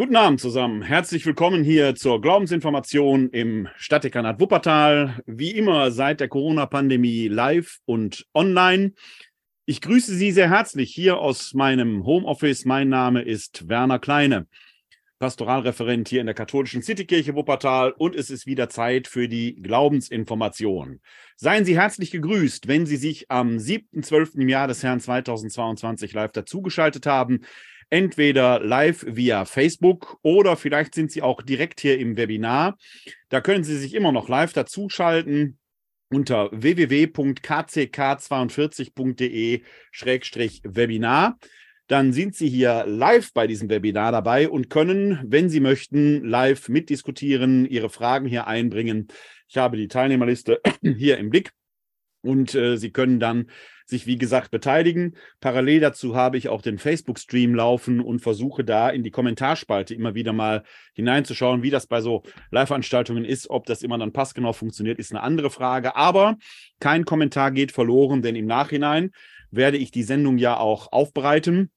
Guten Abend zusammen. Herzlich willkommen hier zur Glaubensinformation im Stadtdekanat Wuppertal. Wie immer seit der Corona-Pandemie live und online. Ich grüße Sie sehr herzlich hier aus meinem Homeoffice. Mein Name ist Werner Kleine, Pastoralreferent hier in der katholischen Citykirche Wuppertal und es ist wieder Zeit für die Glaubensinformation. Seien Sie herzlich gegrüßt, wenn Sie sich am 7.12. im Jahr des Herrn 2022 live dazugeschaltet haben entweder live via Facebook oder vielleicht sind Sie auch direkt hier im Webinar. Da können Sie sich immer noch live dazuschalten unter www.kck42.de-webinar. Dann sind Sie hier live bei diesem Webinar dabei und können, wenn Sie möchten, live mitdiskutieren, Ihre Fragen hier einbringen. Ich habe die Teilnehmerliste hier im Blick und äh, Sie können dann sich, wie gesagt, beteiligen. Parallel dazu habe ich auch den Facebook-Stream laufen und versuche da in die Kommentarspalte immer wieder mal hineinzuschauen, wie das bei so Live-Veranstaltungen ist. Ob das immer dann passgenau funktioniert, ist eine andere Frage. Aber kein Kommentar geht verloren, denn im Nachhinein werde ich die Sendung ja auch aufbereiten.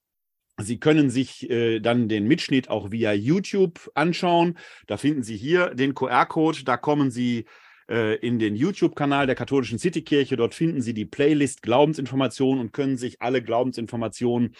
Sie können sich äh, dann den Mitschnitt auch via YouTube anschauen. Da finden Sie hier den QR-Code. Da kommen Sie äh, in den YouTube-Kanal der katholischen Citykirche. Dort finden Sie die Playlist Glaubensinformationen und können sich alle Glaubensinformationen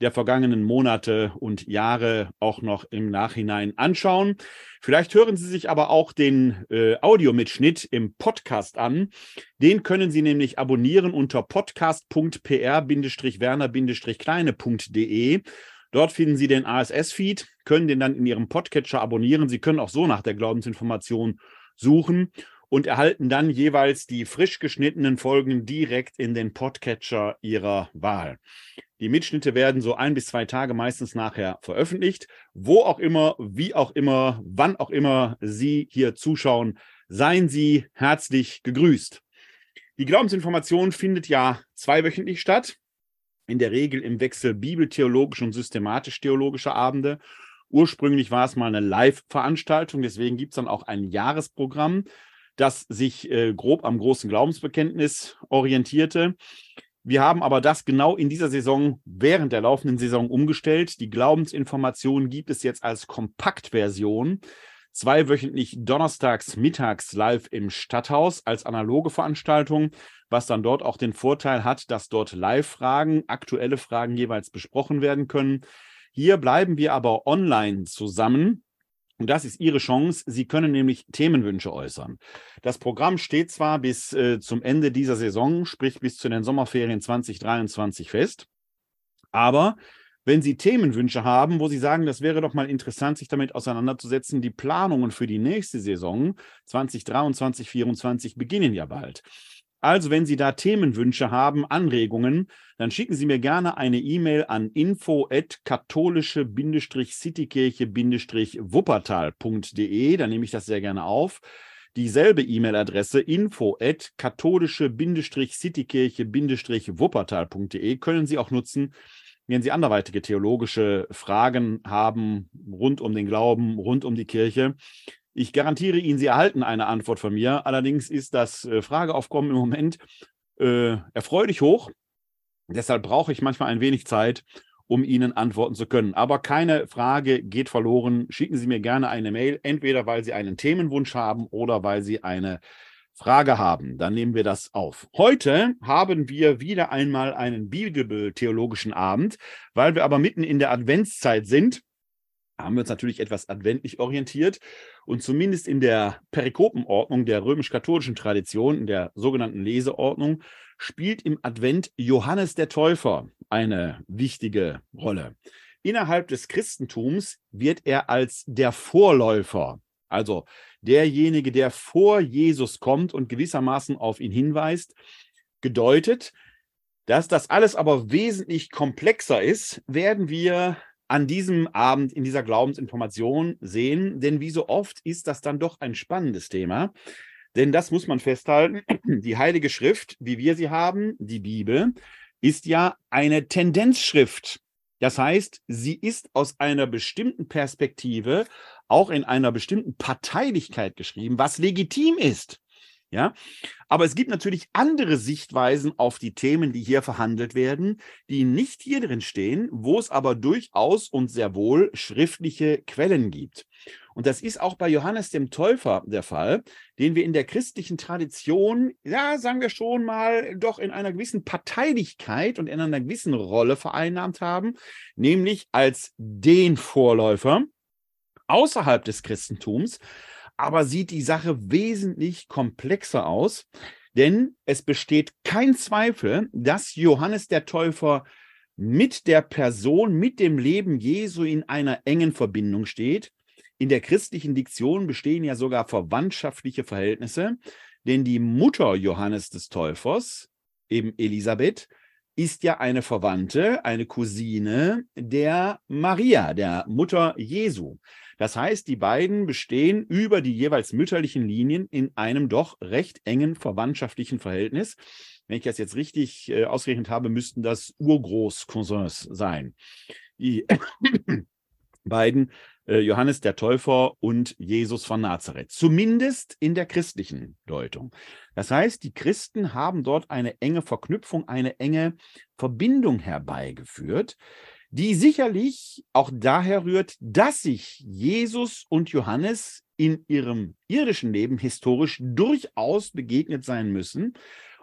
der vergangenen Monate und Jahre auch noch im Nachhinein anschauen. Vielleicht hören Sie sich aber auch den äh, Audiomitschnitt im Podcast an. Den können Sie nämlich abonnieren unter podcast.pr-werner-kleine.de. Dort finden Sie den ASS-Feed, können den dann in Ihrem Podcatcher abonnieren. Sie können auch so nach der Glaubensinformation suchen und erhalten dann jeweils die frisch geschnittenen Folgen direkt in den Podcatcher ihrer Wahl. Die Mitschnitte werden so ein bis zwei Tage meistens nachher veröffentlicht. Wo auch immer, wie auch immer, wann auch immer Sie hier zuschauen, seien Sie herzlich gegrüßt. Die Glaubensinformation findet ja zweiwöchentlich statt. In der Regel im Wechsel bibeltheologische und systematisch-theologische Abende. Ursprünglich war es mal eine Live-Veranstaltung, deswegen gibt es dann auch ein Jahresprogramm das sich äh, grob am großen Glaubensbekenntnis orientierte. Wir haben aber das genau in dieser Saison, während der laufenden Saison umgestellt. Die Glaubensinformation gibt es jetzt als Kompaktversion, zweiwöchentlich donnerstags mittags live im Stadthaus als analoge Veranstaltung, was dann dort auch den Vorteil hat, dass dort Live-Fragen, aktuelle Fragen jeweils besprochen werden können. Hier bleiben wir aber online zusammen und das ist Ihre Chance. Sie können nämlich Themenwünsche äußern. Das Programm steht zwar bis äh, zum Ende dieser Saison, sprich bis zu den Sommerferien 2023 fest, aber wenn Sie Themenwünsche haben, wo Sie sagen, das wäre doch mal interessant, sich damit auseinanderzusetzen, die Planungen für die nächste Saison 2023, 2024 beginnen ja bald. Also, wenn Sie da Themenwünsche haben, Anregungen, dann schicken Sie mir gerne eine E-Mail an info-katholische-citykirche-wuppertal.de. Dann nehme ich das sehr gerne auf. Dieselbe E-Mail-Adresse info-katholische-citykirche-wuppertal.de können Sie auch nutzen, wenn Sie anderweitige theologische Fragen haben rund um den Glauben, rund um die Kirche. Ich garantiere Ihnen, Sie erhalten eine Antwort von mir. Allerdings ist das äh, Frageaufkommen im Moment äh, erfreulich hoch. Deshalb brauche ich manchmal ein wenig Zeit, um Ihnen antworten zu können. Aber keine Frage geht verloren. Schicken Sie mir gerne eine Mail, entweder weil Sie einen Themenwunsch haben oder weil Sie eine Frage haben. Dann nehmen wir das auf. Heute haben wir wieder einmal einen bibeltheologischen Abend, weil wir aber mitten in der Adventszeit sind haben wir uns natürlich etwas adventlich orientiert und zumindest in der Perikopenordnung der römisch-katholischen Tradition, in der sogenannten Leseordnung, spielt im Advent Johannes der Täufer eine wichtige Rolle. Innerhalb des Christentums wird er als der Vorläufer, also derjenige, der vor Jesus kommt und gewissermaßen auf ihn hinweist, gedeutet. Dass das alles aber wesentlich komplexer ist, werden wir an diesem Abend in dieser Glaubensinformation sehen. Denn wie so oft ist das dann doch ein spannendes Thema. Denn das muss man festhalten. Die Heilige Schrift, wie wir sie haben, die Bibel, ist ja eine Tendenzschrift. Das heißt, sie ist aus einer bestimmten Perspektive, auch in einer bestimmten Parteilichkeit geschrieben, was legitim ist. Ja, aber es gibt natürlich andere Sichtweisen auf die Themen, die hier verhandelt werden, die nicht hier drin stehen, wo es aber durchaus und sehr wohl schriftliche Quellen gibt. Und das ist auch bei Johannes dem Täufer der Fall, den wir in der christlichen Tradition, ja, sagen wir schon mal, doch in einer gewissen Parteilichkeit und in einer gewissen Rolle vereinnahmt haben, nämlich als den Vorläufer außerhalb des Christentums, aber sieht die Sache wesentlich komplexer aus, denn es besteht kein Zweifel, dass Johannes der Täufer mit der Person, mit dem Leben Jesu in einer engen Verbindung steht. In der christlichen Diktion bestehen ja sogar verwandtschaftliche Verhältnisse, denn die Mutter Johannes des Täufers, eben Elisabeth, ist ja eine Verwandte, eine Cousine der Maria, der Mutter Jesu. Das heißt, die beiden bestehen über die jeweils mütterlichen Linien in einem doch recht engen verwandtschaftlichen Verhältnis. Wenn ich das jetzt richtig äh, ausgerechnet habe, müssten das Urgroßcousins sein. Die beiden, äh, Johannes der Täufer und Jesus von Nazareth. Zumindest in der christlichen Deutung. Das heißt, die Christen haben dort eine enge Verknüpfung, eine enge Verbindung herbeigeführt, die sicherlich auch daher rührt, dass sich Jesus und Johannes in ihrem irdischen Leben historisch durchaus begegnet sein müssen.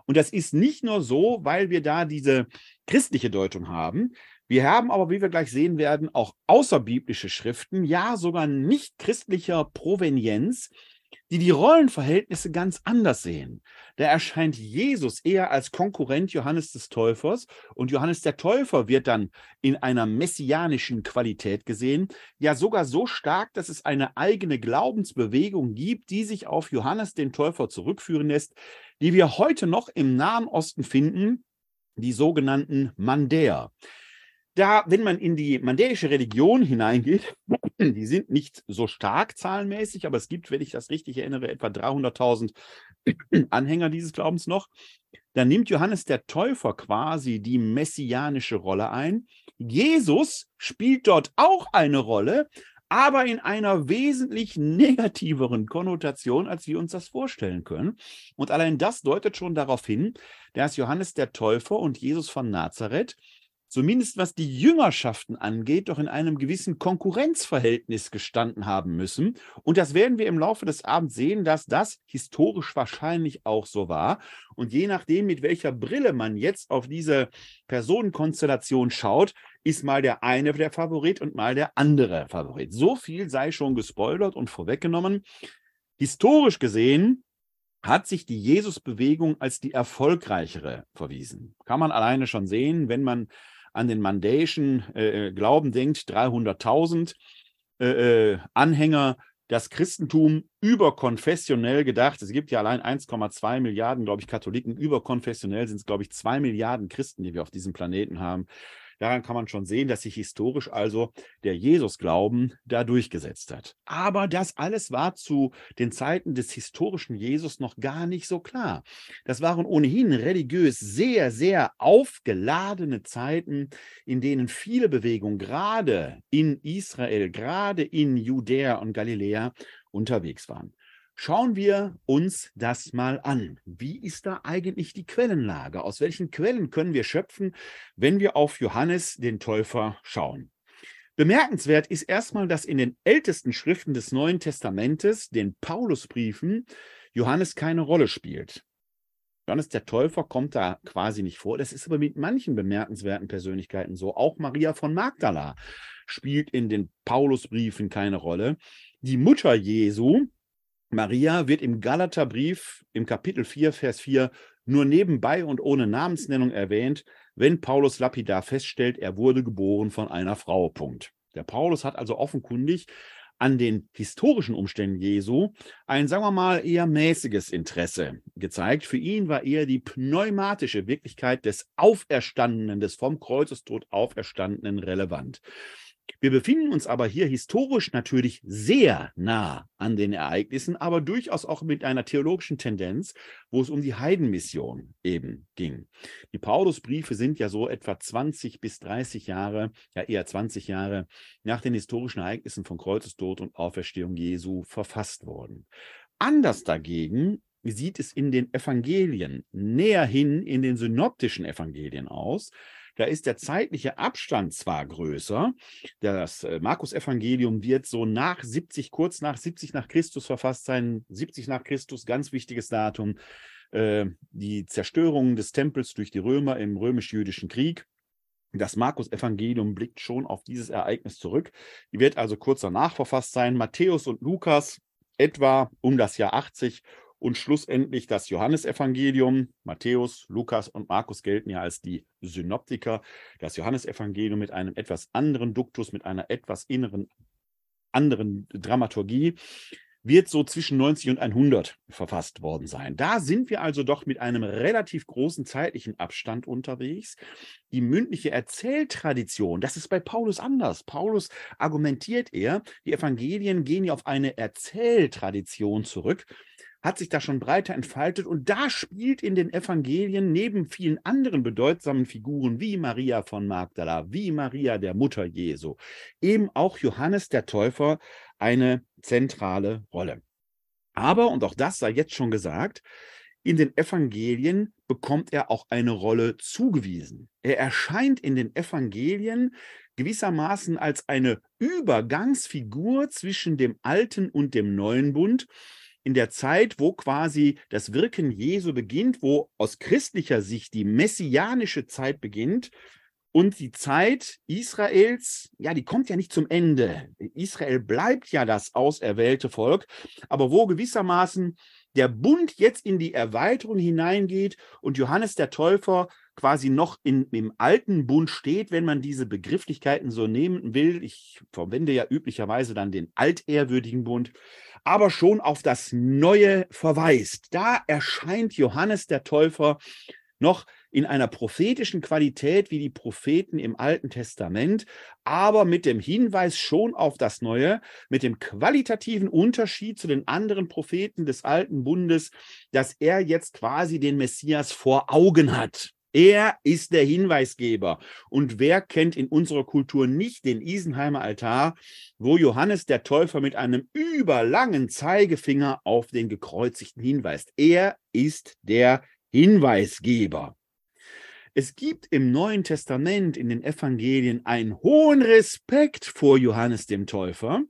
Und das ist nicht nur so, weil wir da diese christliche Deutung haben. Wir haben aber, wie wir gleich sehen werden, auch außerbiblische Schriften, ja sogar nicht christlicher Provenienz, die die Rollenverhältnisse ganz anders sehen. Da erscheint Jesus eher als Konkurrent Johannes des Täufers und Johannes der Täufer wird dann in einer messianischen Qualität gesehen, ja sogar so stark, dass es eine eigene Glaubensbewegung gibt, die sich auf Johannes den Täufer zurückführen lässt, die wir heute noch im Nahen Osten finden, die sogenannten Mandäer da, wenn man in die mandäische Religion hineingeht, die sind nicht so stark zahlenmäßig, aber es gibt, wenn ich das richtig erinnere, etwa 300.000 Anhänger dieses Glaubens noch. Dann nimmt Johannes der Täufer quasi die messianische Rolle ein. Jesus spielt dort auch eine Rolle, aber in einer wesentlich negativeren Konnotation, als wir uns das vorstellen können. Und allein das deutet schon darauf hin, dass Johannes der Täufer und Jesus von Nazareth zumindest was die Jüngerschaften angeht, doch in einem gewissen Konkurrenzverhältnis gestanden haben müssen. Und das werden wir im Laufe des Abends sehen, dass das historisch wahrscheinlich auch so war. Und je nachdem, mit welcher Brille man jetzt auf diese Personenkonstellation schaut, ist mal der eine der Favorit und mal der andere Favorit. So viel sei schon gespoilert und vorweggenommen. Historisch gesehen hat sich die Jesusbewegung als die erfolgreichere verwiesen. Kann man alleine schon sehen, wenn man an den mandäischen äh, äh Glauben denkt, 300.000 äh, äh, Anhänger, das Christentum überkonfessionell gedacht. Es gibt ja allein 1,2 Milliarden, glaube ich, Katholiken. Überkonfessionell sind es, glaube ich, 2 Milliarden Christen, die wir auf diesem Planeten haben. Daran kann man schon sehen, dass sich historisch also der Jesusglauben da durchgesetzt hat. Aber das alles war zu den Zeiten des historischen Jesus noch gar nicht so klar. Das waren ohnehin religiös sehr, sehr aufgeladene Zeiten, in denen viele Bewegungen gerade in Israel, gerade in Judäa und Galiläa unterwegs waren. Schauen wir uns das mal an. Wie ist da eigentlich die Quellenlage? Aus welchen Quellen können wir schöpfen, wenn wir auf Johannes den Täufer schauen? Bemerkenswert ist erstmal, dass in den ältesten Schriften des Neuen Testamentes, den Paulusbriefen, Johannes keine Rolle spielt. Johannes der Täufer kommt da quasi nicht vor. Das ist aber mit manchen bemerkenswerten Persönlichkeiten so. Auch Maria von Magdala spielt in den Paulusbriefen keine Rolle. Die Mutter Jesu, Maria wird im Galaterbrief im Kapitel 4, Vers 4 nur nebenbei und ohne Namensnennung erwähnt, wenn Paulus lapidar feststellt, er wurde geboren von einer Frau. Punkt. Der Paulus hat also offenkundig an den historischen Umständen Jesu ein, sagen wir mal, eher mäßiges Interesse gezeigt. Für ihn war eher die pneumatische Wirklichkeit des Auferstandenen, des vom Kreuzestod Auferstandenen relevant. Wir befinden uns aber hier historisch natürlich sehr nah an den Ereignissen, aber durchaus auch mit einer theologischen Tendenz, wo es um die Heidenmission eben ging. Die Paulusbriefe sind ja so etwa 20 bis 30 Jahre, ja eher 20 Jahre nach den historischen Ereignissen von Kreuzestod und Auferstehung Jesu verfasst worden. Anders dagegen sieht es in den Evangelien näher hin in den synoptischen Evangelien aus. Da ist der zeitliche Abstand zwar größer. Das äh, Markus-Evangelium wird so nach 70, kurz nach 70 nach Christus verfasst sein. 70 nach Christus, ganz wichtiges Datum. Äh, die Zerstörung des Tempels durch die Römer im römisch-jüdischen Krieg. Das Markus-Evangelium blickt schon auf dieses Ereignis zurück. Die wird also kurz danach verfasst sein. Matthäus und Lukas etwa um das Jahr 80 und schlussendlich das Johannesevangelium. Matthäus, Lukas und Markus gelten ja als die Synoptiker. Das Johannesevangelium mit einem etwas anderen Duktus, mit einer etwas inneren, anderen Dramaturgie wird so zwischen 90 und 100 verfasst worden sein. Da sind wir also doch mit einem relativ großen zeitlichen Abstand unterwegs. Die mündliche Erzähltradition, das ist bei Paulus anders. Paulus argumentiert er, die Evangelien gehen ja auf eine Erzähltradition zurück hat sich da schon breiter entfaltet und da spielt in den Evangelien neben vielen anderen bedeutsamen Figuren wie Maria von Magdala, wie Maria der Mutter Jesu, eben auch Johannes der Täufer eine zentrale Rolle. Aber, und auch das sei jetzt schon gesagt, in den Evangelien bekommt er auch eine Rolle zugewiesen. Er erscheint in den Evangelien gewissermaßen als eine Übergangsfigur zwischen dem alten und dem neuen Bund in der Zeit, wo quasi das Wirken Jesu beginnt, wo aus christlicher Sicht die messianische Zeit beginnt und die Zeit Israels, ja, die kommt ja nicht zum Ende. Israel bleibt ja das auserwählte Volk, aber wo gewissermaßen der Bund jetzt in die Erweiterung hineingeht und Johannes der Täufer quasi noch in, im alten Bund steht, wenn man diese Begrifflichkeiten so nehmen will. Ich verwende ja üblicherweise dann den altehrwürdigen Bund aber schon auf das Neue verweist. Da erscheint Johannes der Täufer noch in einer prophetischen Qualität wie die Propheten im Alten Testament, aber mit dem Hinweis schon auf das Neue, mit dem qualitativen Unterschied zu den anderen Propheten des Alten Bundes, dass er jetzt quasi den Messias vor Augen hat. Er ist der Hinweisgeber. Und wer kennt in unserer Kultur nicht den Isenheimer Altar, wo Johannes der Täufer mit einem überlangen Zeigefinger auf den Gekreuzigten hinweist? Er ist der Hinweisgeber. Es gibt im Neuen Testament, in den Evangelien, einen hohen Respekt vor Johannes dem Täufer,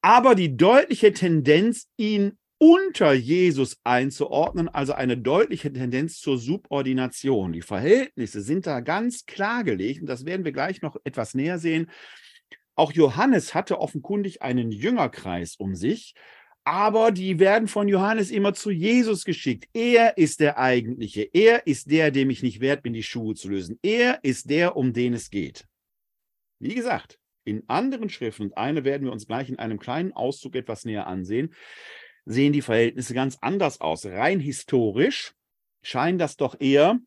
aber die deutliche Tendenz, ihn unter Jesus einzuordnen, also eine deutliche Tendenz zur Subordination. Die Verhältnisse sind da ganz klar gelegt und das werden wir gleich noch etwas näher sehen. Auch Johannes hatte offenkundig einen Jüngerkreis um sich, aber die werden von Johannes immer zu Jesus geschickt. Er ist der eigentliche, er ist der, dem ich nicht wert bin, die Schuhe zu lösen. Er ist der, um den es geht. Wie gesagt, in anderen Schriften, und eine werden wir uns gleich in einem kleinen Auszug etwas näher ansehen, sehen die Verhältnisse ganz anders aus. Rein historisch scheinen das doch eher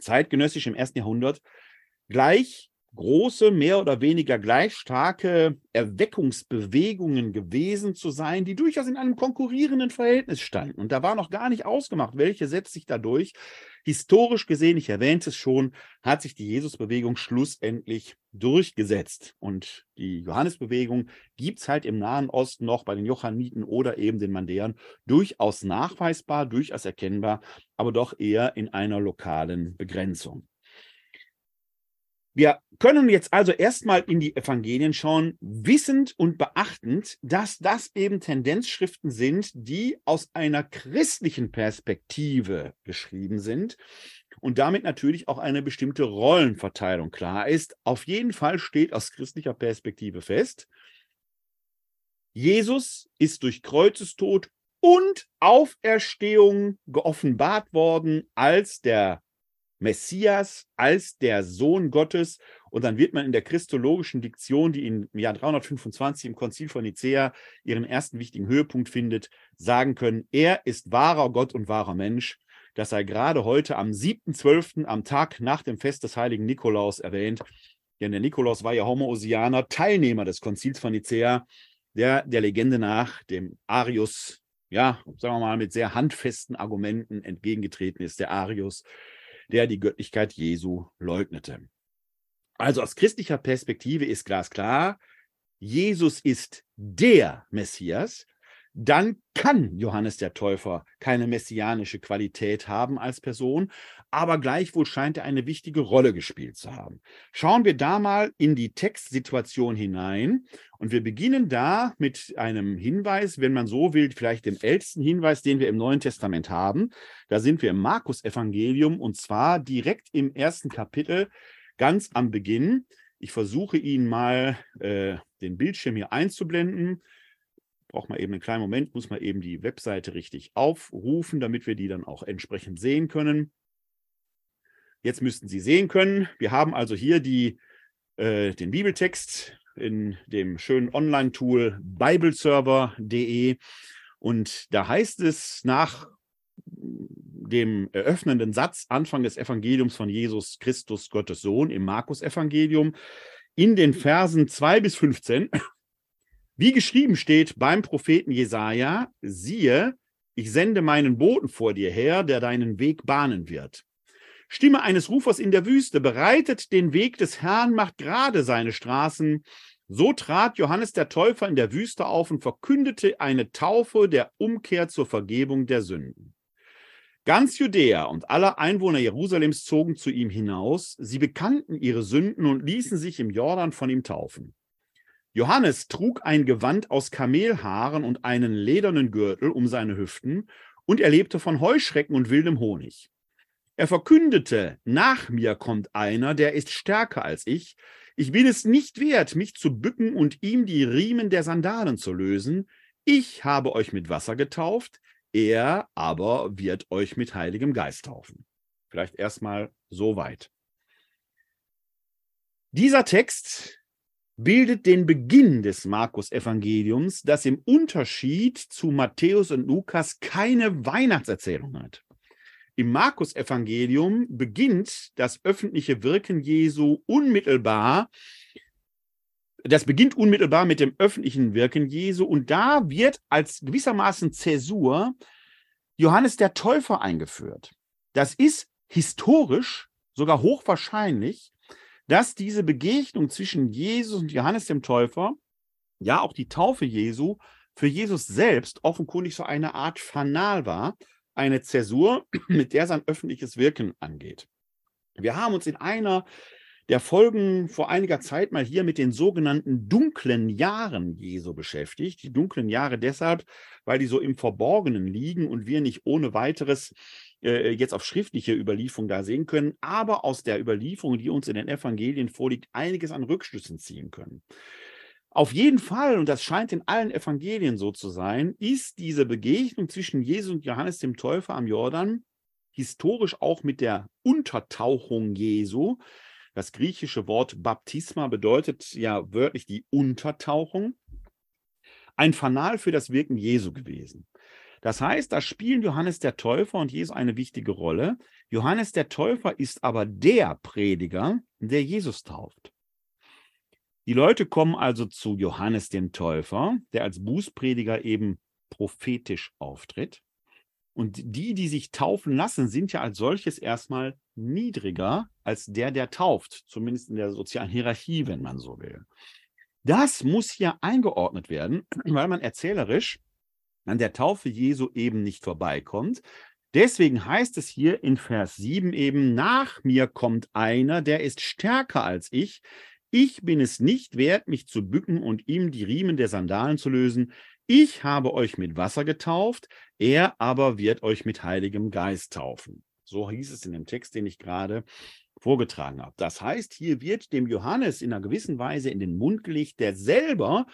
zeitgenössisch im ersten Jahrhundert gleich große, mehr oder weniger gleich starke Erweckungsbewegungen gewesen zu sein, die durchaus in einem konkurrierenden Verhältnis standen. Und da war noch gar nicht ausgemacht, welche setzt sich dadurch. Historisch gesehen, ich erwähnte es schon, hat sich die Jesusbewegung schlussendlich durchgesetzt. Und die Johannesbewegung gibt es halt im Nahen Osten noch bei den Johanniten oder eben den Mandäern durchaus nachweisbar, durchaus erkennbar, aber doch eher in einer lokalen Begrenzung. Wir können jetzt also erstmal in die Evangelien schauen, wissend und beachtend, dass das eben Tendenzschriften sind, die aus einer christlichen Perspektive geschrieben sind und damit natürlich auch eine bestimmte Rollenverteilung klar ist. Auf jeden Fall steht aus christlicher Perspektive fest, Jesus ist durch Kreuzestod und Auferstehung geoffenbart worden als der Messias als der Sohn Gottes. Und dann wird man in der christologischen Diktion, die im Jahr 325 im Konzil von Nicea ihren ersten wichtigen Höhepunkt findet, sagen können, er ist wahrer Gott und wahrer Mensch. Das sei gerade heute am 7.12., am Tag nach dem Fest des heiligen Nikolaus erwähnt. Denn der Nikolaus war ja Homoousianer, Teilnehmer des Konzils von Nicea, der der Legende nach dem Arius, ja, sagen wir mal, mit sehr handfesten Argumenten entgegengetreten ist, der Arius, der die Göttlichkeit Jesu leugnete. Also aus christlicher Perspektive ist glasklar, Jesus ist der Messias, dann kann Johannes der Täufer keine messianische Qualität haben als Person, aber gleichwohl scheint er eine wichtige Rolle gespielt zu haben. Schauen wir da mal in die Textsituation hinein und wir beginnen da mit einem Hinweis, wenn man so will, vielleicht dem ältesten Hinweis, den wir im Neuen Testament haben. Da sind wir im Markus-Evangelium und zwar direkt im ersten Kapitel, ganz am Beginn. Ich versuche Ihnen mal äh, den Bildschirm hier einzublenden braucht man eben einen kleinen Moment, muss man eben die Webseite richtig aufrufen, damit wir die dann auch entsprechend sehen können. Jetzt müssten Sie sehen können, wir haben also hier die, äh, den Bibeltext in dem schönen Online-Tool bibleserver.de und da heißt es nach dem eröffnenden Satz Anfang des Evangeliums von Jesus Christus, Gottes Sohn, im Markus-Evangelium, in den Versen 2 bis 15, wie geschrieben steht beim Propheten Jesaja, siehe, ich sende meinen Boten vor dir her, der deinen Weg bahnen wird. Stimme eines Rufers in der Wüste, bereitet den Weg des Herrn, macht gerade seine Straßen. So trat Johannes der Täufer in der Wüste auf und verkündete eine Taufe der Umkehr zur Vergebung der Sünden. Ganz Judäa und alle Einwohner Jerusalems zogen zu ihm hinaus. Sie bekannten ihre Sünden und ließen sich im Jordan von ihm taufen. Johannes trug ein Gewand aus Kamelhaaren und einen ledernen Gürtel um seine Hüften, und er lebte von Heuschrecken und wildem Honig. Er verkündete, nach mir kommt einer, der ist stärker als ich. Ich bin es nicht wert, mich zu bücken und ihm die Riemen der Sandalen zu lösen. Ich habe euch mit Wasser getauft, er aber wird euch mit Heiligem Geist taufen. Vielleicht erstmal so weit. Dieser Text bildet den Beginn des Markus-Evangeliums, das im Unterschied zu Matthäus und Lukas keine Weihnachtserzählung hat. Im Markus-Evangelium beginnt das öffentliche Wirken Jesu unmittelbar. Das beginnt unmittelbar mit dem öffentlichen Wirken Jesu und da wird als gewissermaßen Zäsur Johannes der Täufer eingeführt. Das ist historisch sogar hochwahrscheinlich dass diese Begegnung zwischen Jesus und Johannes dem Täufer, ja auch die Taufe Jesu, für Jesus selbst offenkundig so eine Art Fanal war, eine Zäsur, mit der sein öffentliches Wirken angeht. Wir haben uns in einer der Folgen vor einiger Zeit mal hier mit den sogenannten dunklen Jahren Jesu beschäftigt. Die dunklen Jahre deshalb, weil die so im Verborgenen liegen und wir nicht ohne weiteres äh, jetzt auf schriftliche Überlieferung da sehen können, aber aus der Überlieferung, die uns in den Evangelien vorliegt, einiges an Rückschlüssen ziehen können. Auf jeden Fall, und das scheint in allen Evangelien so zu sein, ist diese Begegnung zwischen Jesus und Johannes dem Täufer am Jordan historisch auch mit der Untertauchung Jesu. Das griechische Wort Baptisma bedeutet ja wörtlich die Untertauchung. Ein Fanal für das Wirken Jesu gewesen. Das heißt, da spielen Johannes der Täufer und Jesus eine wichtige Rolle. Johannes der Täufer ist aber der Prediger, der Jesus tauft. Die Leute kommen also zu Johannes dem Täufer, der als Bußprediger eben prophetisch auftritt. Und die, die sich taufen lassen, sind ja als solches erstmal niedriger als der, der tauft, zumindest in der sozialen Hierarchie, wenn man so will. Das muss hier eingeordnet werden, weil man erzählerisch an der Taufe Jesu eben nicht vorbeikommt. Deswegen heißt es hier in Vers 7 eben, nach mir kommt einer, der ist stärker als ich. Ich bin es nicht wert, mich zu bücken und ihm die Riemen der Sandalen zu lösen. Ich habe euch mit Wasser getauft, er aber wird euch mit Heiligem Geist taufen. So hieß es in dem Text, den ich gerade vorgetragen habe. Das heißt, hier wird dem Johannes in einer gewissen Weise in den Mund gelegt, der selber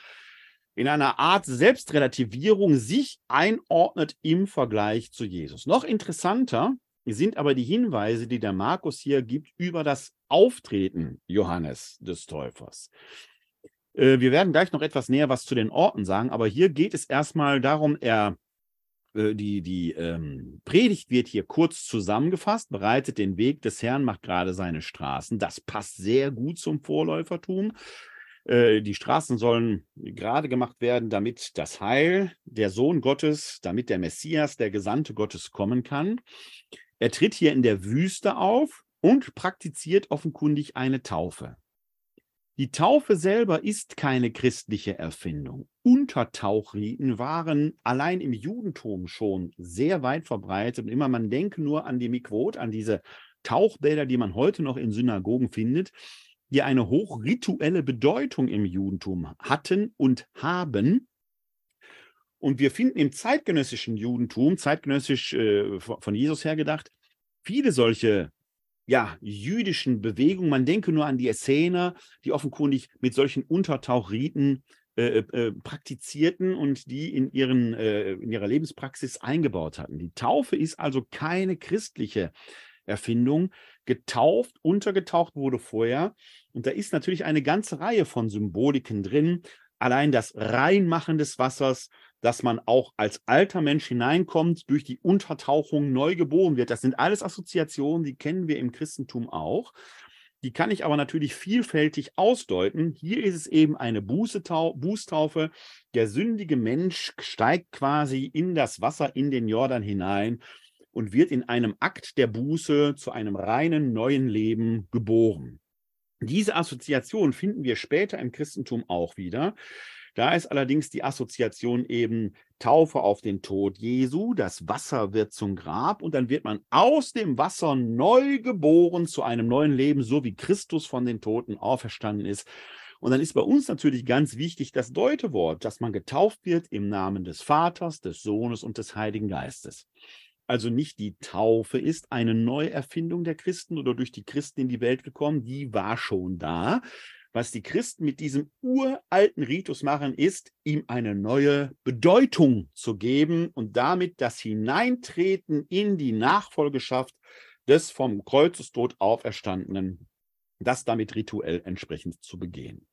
in einer Art Selbstrelativierung sich einordnet im Vergleich zu Jesus. Noch interessanter sind aber die Hinweise, die der Markus hier gibt über das Auftreten Johannes des Täufers. Äh, wir werden gleich noch etwas näher was zu den Orten sagen, aber hier geht es erstmal darum, er äh, die, die ähm, Predigt wird hier kurz zusammengefasst, bereitet den Weg des Herrn, macht gerade seine Straßen. Das passt sehr gut zum Vorläufertum. Äh, die Straßen sollen gerade gemacht werden, damit das Heil, der Sohn Gottes, damit der Messias, der Gesandte Gottes kommen kann. Er tritt hier in der Wüste auf und praktiziert offenkundig eine Taufe. Die Taufe selber ist keine christliche Erfindung. Untertauchriten waren allein im Judentum schon sehr weit verbreitet. Und immer man denke nur an die Mikwot, an diese Tauchbäder, die man heute noch in Synagogen findet, die eine hochrituelle Bedeutung im Judentum hatten und haben. Und wir finden im zeitgenössischen Judentum, zeitgenössisch äh, von Jesus her gedacht, viele solche ja, jüdischen Bewegungen. Man denke nur an die Essener, die offenkundig mit solchen Untertauchriten äh, äh, äh, praktizierten und die in, ihren, äh, in ihrer Lebenspraxis eingebaut hatten. Die Taufe ist also keine christliche Erfindung. Getauft, untergetaucht wurde vorher. Und da ist natürlich eine ganze Reihe von Symboliken drin. Allein das Reinmachen des Wassers, dass man auch als alter Mensch hineinkommt, durch die Untertauchung neu geboren wird. Das sind alles Assoziationen, die kennen wir im Christentum auch. Die kann ich aber natürlich vielfältig ausdeuten. Hier ist es eben eine Bußtaufe. Der sündige Mensch steigt quasi in das Wasser, in den Jordan hinein und wird in einem Akt der Buße zu einem reinen neuen Leben geboren. Diese Assoziation finden wir später im Christentum auch wieder. Da ist allerdings die Assoziation eben Taufe auf den Tod Jesu, das Wasser wird zum Grab und dann wird man aus dem Wasser neu geboren zu einem neuen Leben, so wie Christus von den Toten auferstanden ist. Und dann ist bei uns natürlich ganz wichtig das Deutewort, dass man getauft wird im Namen des Vaters, des Sohnes und des Heiligen Geistes. Also nicht die Taufe ist eine Neuerfindung der Christen oder durch die Christen in die Welt gekommen, die war schon da, was die Christen mit diesem uralten Ritus machen, ist, ihm eine neue Bedeutung zu geben und damit das Hineintreten in die Nachfolgeschaft des vom Kreuzestod auferstandenen, das damit rituell entsprechend zu begehen.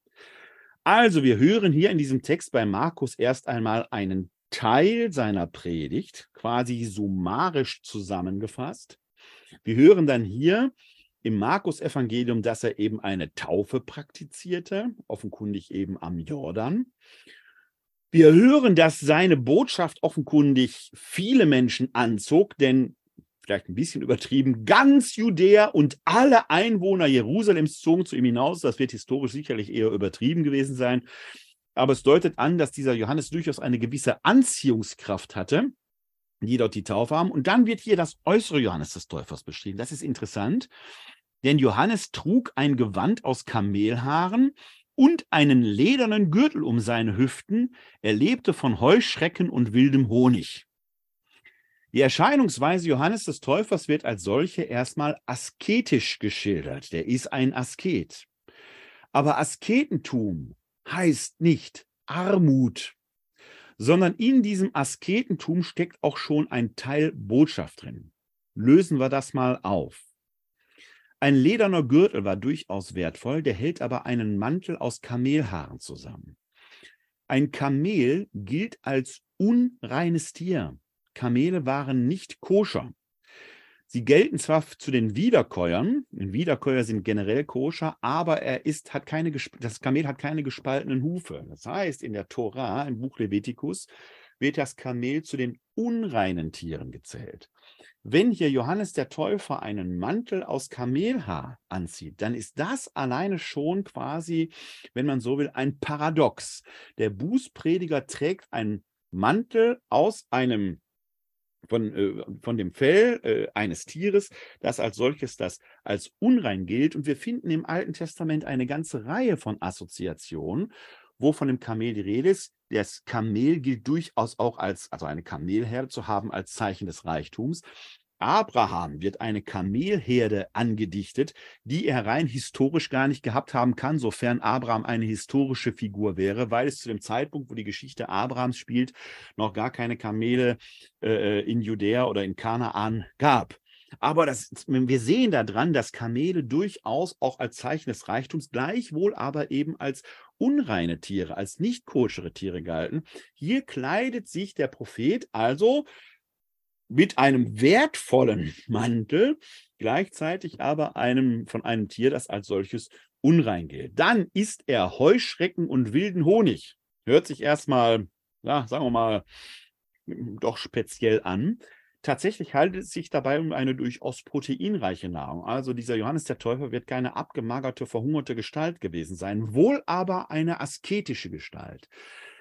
Also wir hören hier in diesem Text bei Markus erst einmal einen Teil seiner Predigt, quasi summarisch zusammengefasst. Wir hören dann hier im Markus-Evangelium, dass er eben eine Taufe praktizierte, offenkundig eben am Jordan. Wir hören, dass seine Botschaft offenkundig viele Menschen anzog, denn vielleicht ein bisschen übertrieben, ganz Judäa und alle Einwohner Jerusalems zogen zu ihm hinaus. Das wird historisch sicherlich eher übertrieben gewesen sein. Aber es deutet an, dass dieser Johannes durchaus eine gewisse Anziehungskraft hatte, die dort die Taufe haben. Und dann wird hier das äußere Johannes des Täufers beschrieben. Das ist interessant. Denn Johannes trug ein Gewand aus Kamelhaaren und einen ledernen Gürtel um seine Hüften. Er lebte von Heuschrecken und wildem Honig. Die Erscheinungsweise Johannes des Täufers wird als solche erstmal asketisch geschildert. Der ist ein Asket. Aber Asketentum heißt nicht Armut, sondern in diesem Asketentum steckt auch schon ein Teil Botschaft drin. Lösen wir das mal auf. Ein lederner Gürtel war durchaus wertvoll, der hält aber einen Mantel aus Kamelhaaren zusammen. Ein Kamel gilt als unreines Tier. Kamele waren nicht koscher. Sie gelten zwar zu den Wiederkäuern, Wiederkäuer sind generell koscher, aber er ist, hat keine, das Kamel hat keine gespaltenen Hufe. Das heißt, in der Tora, im Buch Levitikus, wird das Kamel zu den unreinen Tieren gezählt. Wenn hier Johannes der Täufer einen Mantel aus Kamelhaar anzieht, dann ist das alleine schon quasi, wenn man so will, ein Paradox. Der Bußprediger trägt einen Mantel aus einem von, äh, von dem Fell äh, eines Tieres, das als solches das als unrein gilt. Und wir finden im Alten Testament eine ganze Reihe von Assoziationen, wo von dem Kamel die Rede ist. Das Kamel gilt durchaus auch als, also eine Kamelherde zu haben als Zeichen des Reichtums. Abraham wird eine Kamelherde angedichtet, die er rein historisch gar nicht gehabt haben kann, sofern Abraham eine historische Figur wäre, weil es zu dem Zeitpunkt, wo die Geschichte Abrahams spielt, noch gar keine Kamele äh, in Judäa oder in Kanaan gab. Aber das, wir sehen daran, dass Kamele durchaus auch als Zeichen des Reichtums, gleichwohl aber eben als unreine Tiere, als nicht koschere Tiere galten. Hier kleidet sich der Prophet also mit einem wertvollen Mantel, gleichzeitig aber einem von einem Tier, das als solches unrein gilt. Dann isst er Heuschrecken und wilden Honig. Hört sich erstmal, ja, sagen wir mal, doch speziell an. Tatsächlich handelt es sich dabei um eine durchaus proteinreiche Nahrung. Also dieser Johannes der Täufer wird keine abgemagerte, verhungerte Gestalt gewesen sein, wohl aber eine asketische Gestalt.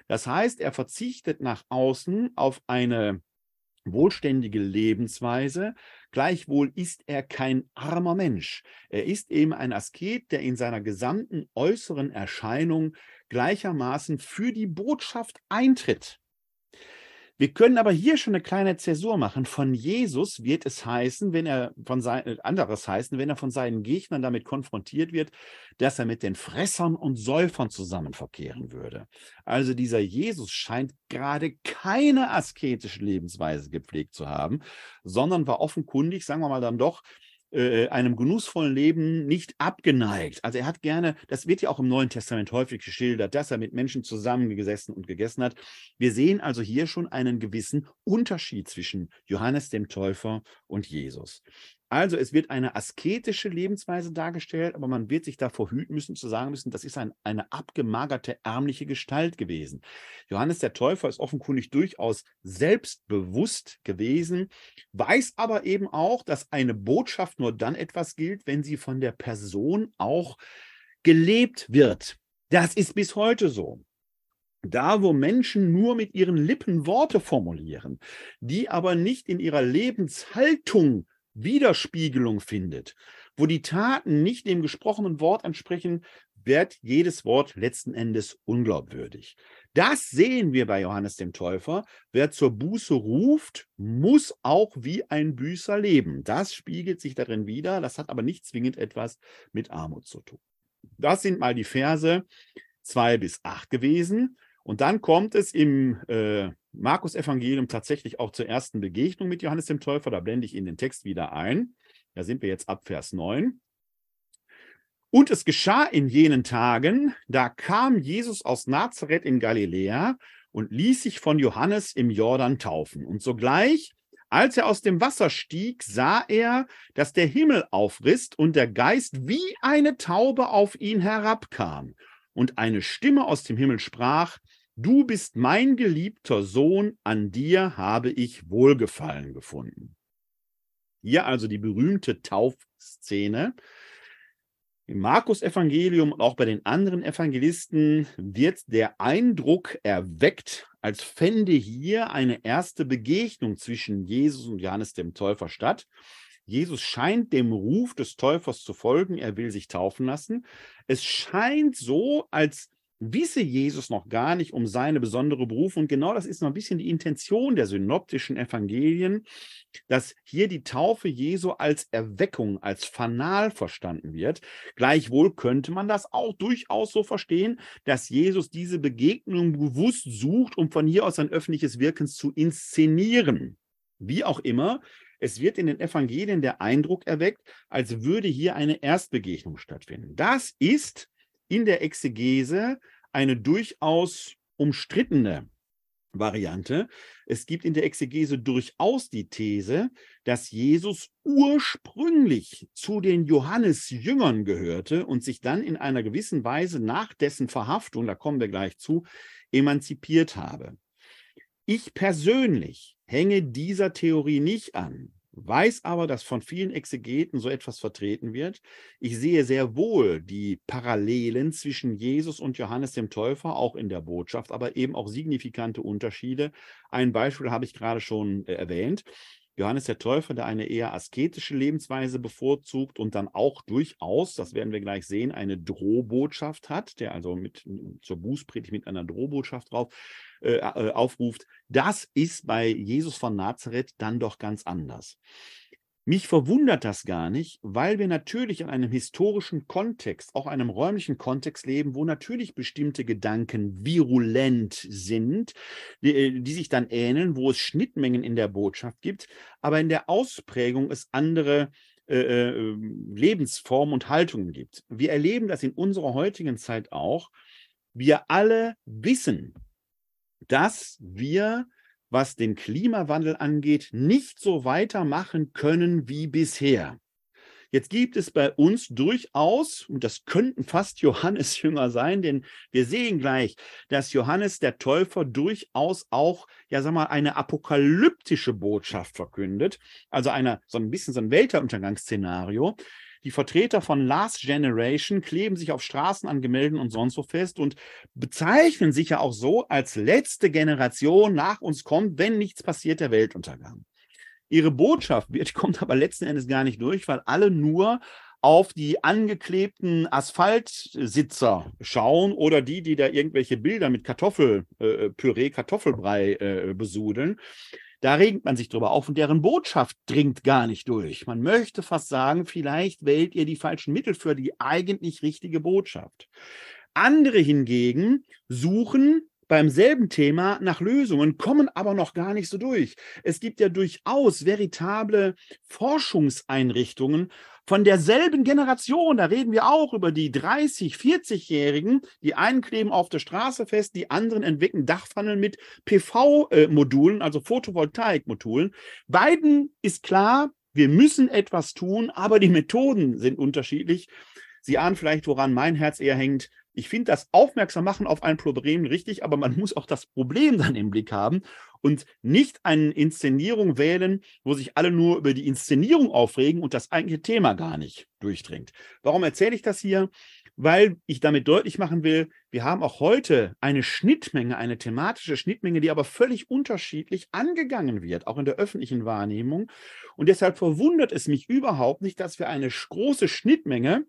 Das heißt, er verzichtet nach außen auf eine wohlständige Lebensweise. Gleichwohl ist er kein armer Mensch. Er ist eben ein Asket, der in seiner gesamten äußeren Erscheinung gleichermaßen für die Botschaft eintritt. Wir können aber hier schon eine kleine Zäsur machen. Von Jesus wird es heißen, wenn er von sein, äh, anderes heißen, wenn er von seinen Gegnern damit konfrontiert wird, dass er mit den Fressern und Säufern zusammen verkehren würde. Also dieser Jesus scheint gerade keine asketische Lebensweise gepflegt zu haben, sondern war offenkundig, sagen wir mal dann doch, äh, einem genussvollen Leben nicht abgeneigt. Also er hat gerne, das wird ja auch im Neuen Testament häufig geschildert, dass er mit Menschen zusammengesessen und gegessen hat. Wir sehen also hier schon einen gewissen Unterschied zwischen Johannes dem Täufer und Jesus. Also es wird eine asketische Lebensweise dargestellt, aber man wird sich davor hüten müssen, zu sagen müssen, das ist ein, eine abgemagerte, ärmliche Gestalt gewesen. Johannes der Täufer ist offenkundig durchaus selbstbewusst gewesen, weiß aber eben auch, dass eine Botschaft nur dann etwas gilt, wenn sie von der Person auch gelebt wird. Das ist bis heute so. Da, wo Menschen nur mit ihren Lippen Worte formulieren, die aber nicht in ihrer Lebenshaltung Widerspiegelung findet, wo die Taten nicht dem gesprochenen Wort entsprechen, wird jedes Wort letzten Endes unglaubwürdig. Das sehen wir bei Johannes dem Täufer. Wer zur Buße ruft, muss auch wie ein Büßer leben. Das spiegelt sich darin wider. Das hat aber nicht zwingend etwas mit Armut zu tun. Das sind mal die Verse 2 bis 8 gewesen. Und dann kommt es im äh, Markus-Evangelium tatsächlich auch zur ersten Begegnung mit Johannes dem Täufer. Da blende ich Ihnen den Text wieder ein. Da sind wir jetzt ab Vers 9. Und es geschah in jenen Tagen, da kam Jesus aus Nazareth in Galiläa und ließ sich von Johannes im Jordan taufen. Und sogleich, als er aus dem Wasser stieg, sah er, dass der Himmel aufriss und der Geist wie eine Taube auf ihn herabkam. Und eine Stimme aus dem Himmel sprach, Du bist mein geliebter Sohn, an dir habe ich Wohlgefallen gefunden. Hier also die berühmte Taufszene. Im Markus-Evangelium und auch bei den anderen Evangelisten wird der Eindruck erweckt, als fände hier eine erste Begegnung zwischen Jesus und Johannes dem Täufer statt. Jesus scheint dem Ruf des Täufers zu folgen, er will sich taufen lassen. Es scheint so, als wisse Jesus noch gar nicht um seine besondere Berufung. Und genau das ist noch ein bisschen die Intention der synoptischen Evangelien, dass hier die Taufe Jesu als Erweckung, als Fanal verstanden wird. Gleichwohl könnte man das auch durchaus so verstehen, dass Jesus diese Begegnung bewusst sucht, um von hier aus sein öffentliches Wirken zu inszenieren. Wie auch immer, es wird in den Evangelien der Eindruck erweckt, als würde hier eine Erstbegegnung stattfinden. Das ist in der Exegese eine durchaus umstrittene Variante. Es gibt in der Exegese durchaus die These, dass Jesus ursprünglich zu den Johannesjüngern gehörte und sich dann in einer gewissen Weise nach dessen Verhaftung, da kommen wir gleich zu, emanzipiert habe. Ich persönlich hänge dieser Theorie nicht an weiß aber, dass von vielen Exegeten so etwas vertreten wird. Ich sehe sehr wohl die Parallelen zwischen Jesus und Johannes dem Täufer, auch in der Botschaft, aber eben auch signifikante Unterschiede. Ein Beispiel habe ich gerade schon äh, erwähnt. Johannes der Täufer, der eine eher asketische Lebensweise bevorzugt und dann auch durchaus, das werden wir gleich sehen, eine Drohbotschaft hat, der also mit zur Bußpredigt mit einer Drohbotschaft drauf äh, äh, aufruft. Das ist bei Jesus von Nazareth dann doch ganz anders. Mich verwundert das gar nicht, weil wir natürlich in einem historischen Kontext, auch einem räumlichen Kontext leben, wo natürlich bestimmte Gedanken virulent sind, die, äh, die, sich dann ähneln, wo es Schnittmengen in der Botschaft gibt, aber in der Ausprägung es andere äh, äh, Lebensformen und Haltungen gibt. Wir erleben das in unserer heutigen Zeit auch. Wir alle wissen, dass wir was den Klimawandel angeht, nicht so weitermachen können wie bisher. Jetzt gibt es bei uns durchaus, und das könnten fast Johannes-Jünger sein, denn wir sehen gleich, dass Johannes der Täufer durchaus auch, ja, sag mal, eine apokalyptische Botschaft verkündet. Also eine, so ein bisschen so ein Weltuntergangsszenario. Die Vertreter von Last Generation kleben sich auf Straßen an Gemälden und sonst wo fest und bezeichnen sich ja auch so, als letzte Generation nach uns kommt, wenn nichts passiert, der Weltuntergang. Ihre Botschaft wird, kommt aber letzten Endes gar nicht durch, weil alle nur auf die angeklebten Asphaltsitzer schauen oder die, die da irgendwelche Bilder mit Kartoffelpüree, äh, Kartoffelbrei äh, besudeln. Da regt man sich drüber auf und deren Botschaft dringt gar nicht durch. Man möchte fast sagen, vielleicht wählt ihr die falschen Mittel für die eigentlich richtige Botschaft. Andere hingegen suchen beim selben Thema nach Lösungen, kommen aber noch gar nicht so durch. Es gibt ja durchaus veritable Forschungseinrichtungen von derselben Generation. Da reden wir auch über die 30, 40-Jährigen. Die einen kleben auf der Straße fest, die anderen entwickeln Dachpfannen mit PV-Modulen, also Photovoltaik-Modulen. Beiden ist klar, wir müssen etwas tun, aber die Methoden sind unterschiedlich. Sie ahnen vielleicht, woran mein Herz eher hängt. Ich finde das Aufmerksam machen auf ein Problem richtig, aber man muss auch das Problem dann im Blick haben und nicht eine Inszenierung wählen, wo sich alle nur über die Inszenierung aufregen und das eigentliche Thema gar nicht durchdringt. Warum erzähle ich das hier? Weil ich damit deutlich machen will, wir haben auch heute eine Schnittmenge, eine thematische Schnittmenge, die aber völlig unterschiedlich angegangen wird, auch in der öffentlichen Wahrnehmung. Und deshalb verwundert es mich überhaupt nicht, dass wir eine große Schnittmenge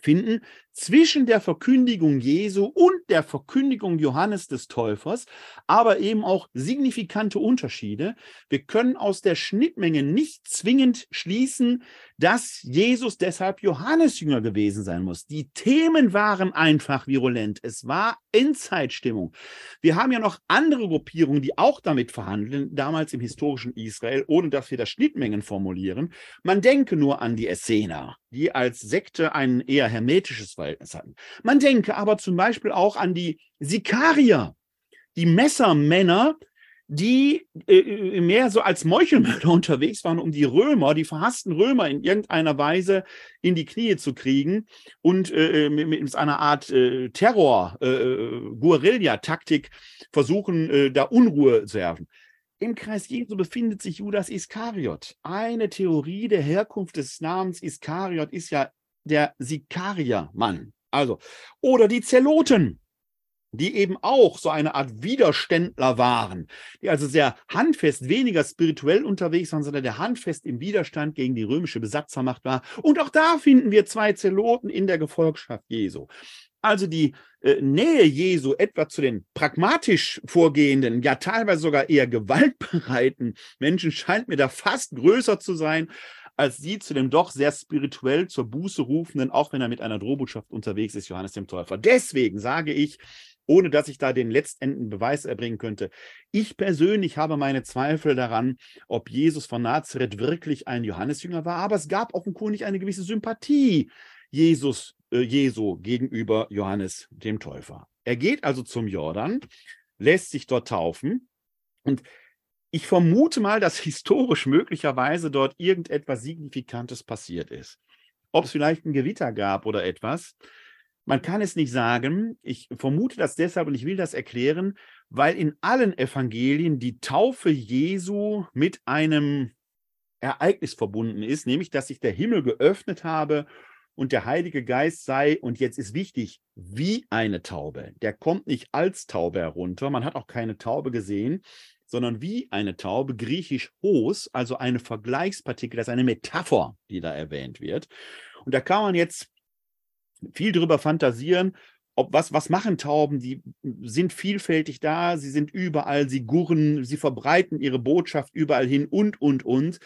finden zwischen der Verkündigung Jesu und der Verkündigung Johannes des Täufers, aber eben auch signifikante Unterschiede. Wir können aus der Schnittmenge nicht zwingend schließen, dass Jesus deshalb Johannesjünger gewesen sein muss. Die Themen waren einfach virulent. Es war Endzeitstimmung. Wir haben ja noch andere Gruppierungen, die auch damit verhandeln, damals im historischen Israel, ohne dass wir da Schnittmengen formulieren. Man denke nur an die Essener, die als Sekte ein eher hermetisches Verhältnis hatten. Man denke aber zum Beispiel auch an die Sikarier, die Messermänner, die äh, äh, mehr so als Meuchelmörder unterwegs waren, um die Römer, die verhassten Römer in irgendeiner Weise in die Knie zu kriegen und äh, äh mit, mit, einer Art äh, Terror, äh, Guerilla-Taktik versuchen, da Unruhe zu werfen. Im Kreis Jesu befindet sich Judas Iskariot. Eine Theorie der Herkunft des Namens Iskariot ist ja der Sikariermann. Also, oder die Zeloten die eben auch so eine Art Widerständler waren, die also sehr handfest, weniger spirituell unterwegs waren, sondern der handfest im Widerstand gegen die römische Besatzermacht war. Und auch da finden wir zwei Zeloten in der Gefolgschaft Jesu. Also die äh, Nähe Jesu etwa zu den pragmatisch vorgehenden, ja teilweise sogar eher gewaltbereiten Menschen scheint mir da fast größer zu sein als sie zu dem doch sehr spirituell zur Buße rufenden, auch wenn er mit einer Drohbotschaft unterwegs ist, Johannes dem Täufer. Deswegen sage ich, ohne dass ich da den letztendlichen Beweis erbringen könnte. Ich persönlich habe meine Zweifel daran, ob Jesus von Nazareth wirklich ein Johannesjünger war, aber es gab offenkundig eine gewisse Sympathie Jesus, äh, Jesu gegenüber Johannes dem Täufer. Er geht also zum Jordan, lässt sich dort taufen und ich vermute mal, dass historisch möglicherweise dort irgendetwas Signifikantes passiert ist. Ob es vielleicht ein Gewitter gab oder etwas, man kann es nicht sagen. Ich vermute das deshalb und ich will das erklären, weil in allen Evangelien die Taufe Jesu mit einem Ereignis verbunden ist, nämlich dass sich der Himmel geöffnet habe und der Heilige Geist sei, und jetzt ist wichtig, wie eine Taube. Der kommt nicht als Taube herunter, man hat auch keine Taube gesehen, sondern wie eine Taube, griechisch Hos, also eine Vergleichspartikel, das ist eine Metapher, die da erwähnt wird. Und da kann man jetzt viel drüber fantasieren, ob was, was machen Tauben? Die sind vielfältig da, sie sind überall, sie gurren, sie verbreiten ihre Botschaft überall hin und, und, und.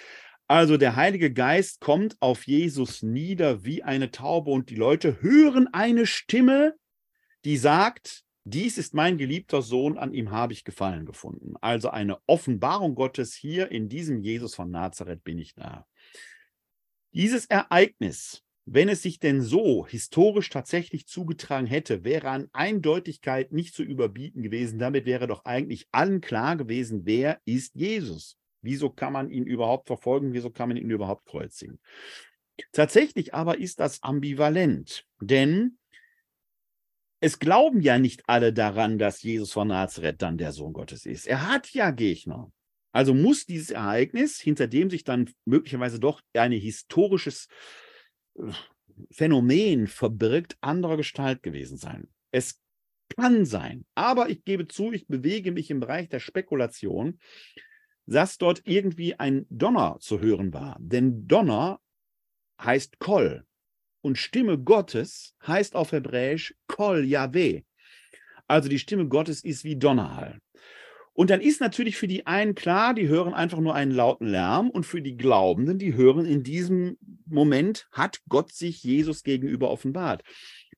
Also der Heilige Geist kommt auf Jesus nieder wie eine Taube und die Leute hören eine Stimme, die sagt, dies ist mein geliebter Sohn, an ihm habe ich Gefallen gefunden. Also eine Offenbarung Gottes hier in diesem Jesus von Nazareth bin ich da. Dieses Ereignis wenn es sich denn so historisch tatsächlich zugetragen hätte, wäre an Eindeutigkeit nicht zu überbieten gewesen. Damit wäre doch eigentlich allen klar gewesen, wer ist Jesus? Wieso kann man ihn überhaupt verfolgen? Wieso kann man ihn überhaupt kreuzigen? Tatsächlich aber ist das ambivalent, denn es glauben ja nicht alle daran, dass Jesus von Nazareth dann der Sohn Gottes ist. Er hat ja Gegner. Also muss dieses Ereignis, hinter dem sich dann möglicherweise doch ein historisches äh, Phänomen verbirgt, anderer Gestalt gewesen sein. Es kann sein, aber ich gebe zu, ich bewege mich im Bereich der Spekulation, dass dort irgendwie ein Donner zu hören war. Denn Donner heißt Kol. Und Stimme Gottes heißt auf Hebräisch Kol Yahweh. Also die Stimme Gottes ist wie Donnerhall. Und dann ist natürlich für die einen klar, die hören einfach nur einen lauten Lärm und für die Glaubenden, die hören in diesem Moment, hat Gott sich Jesus gegenüber offenbart.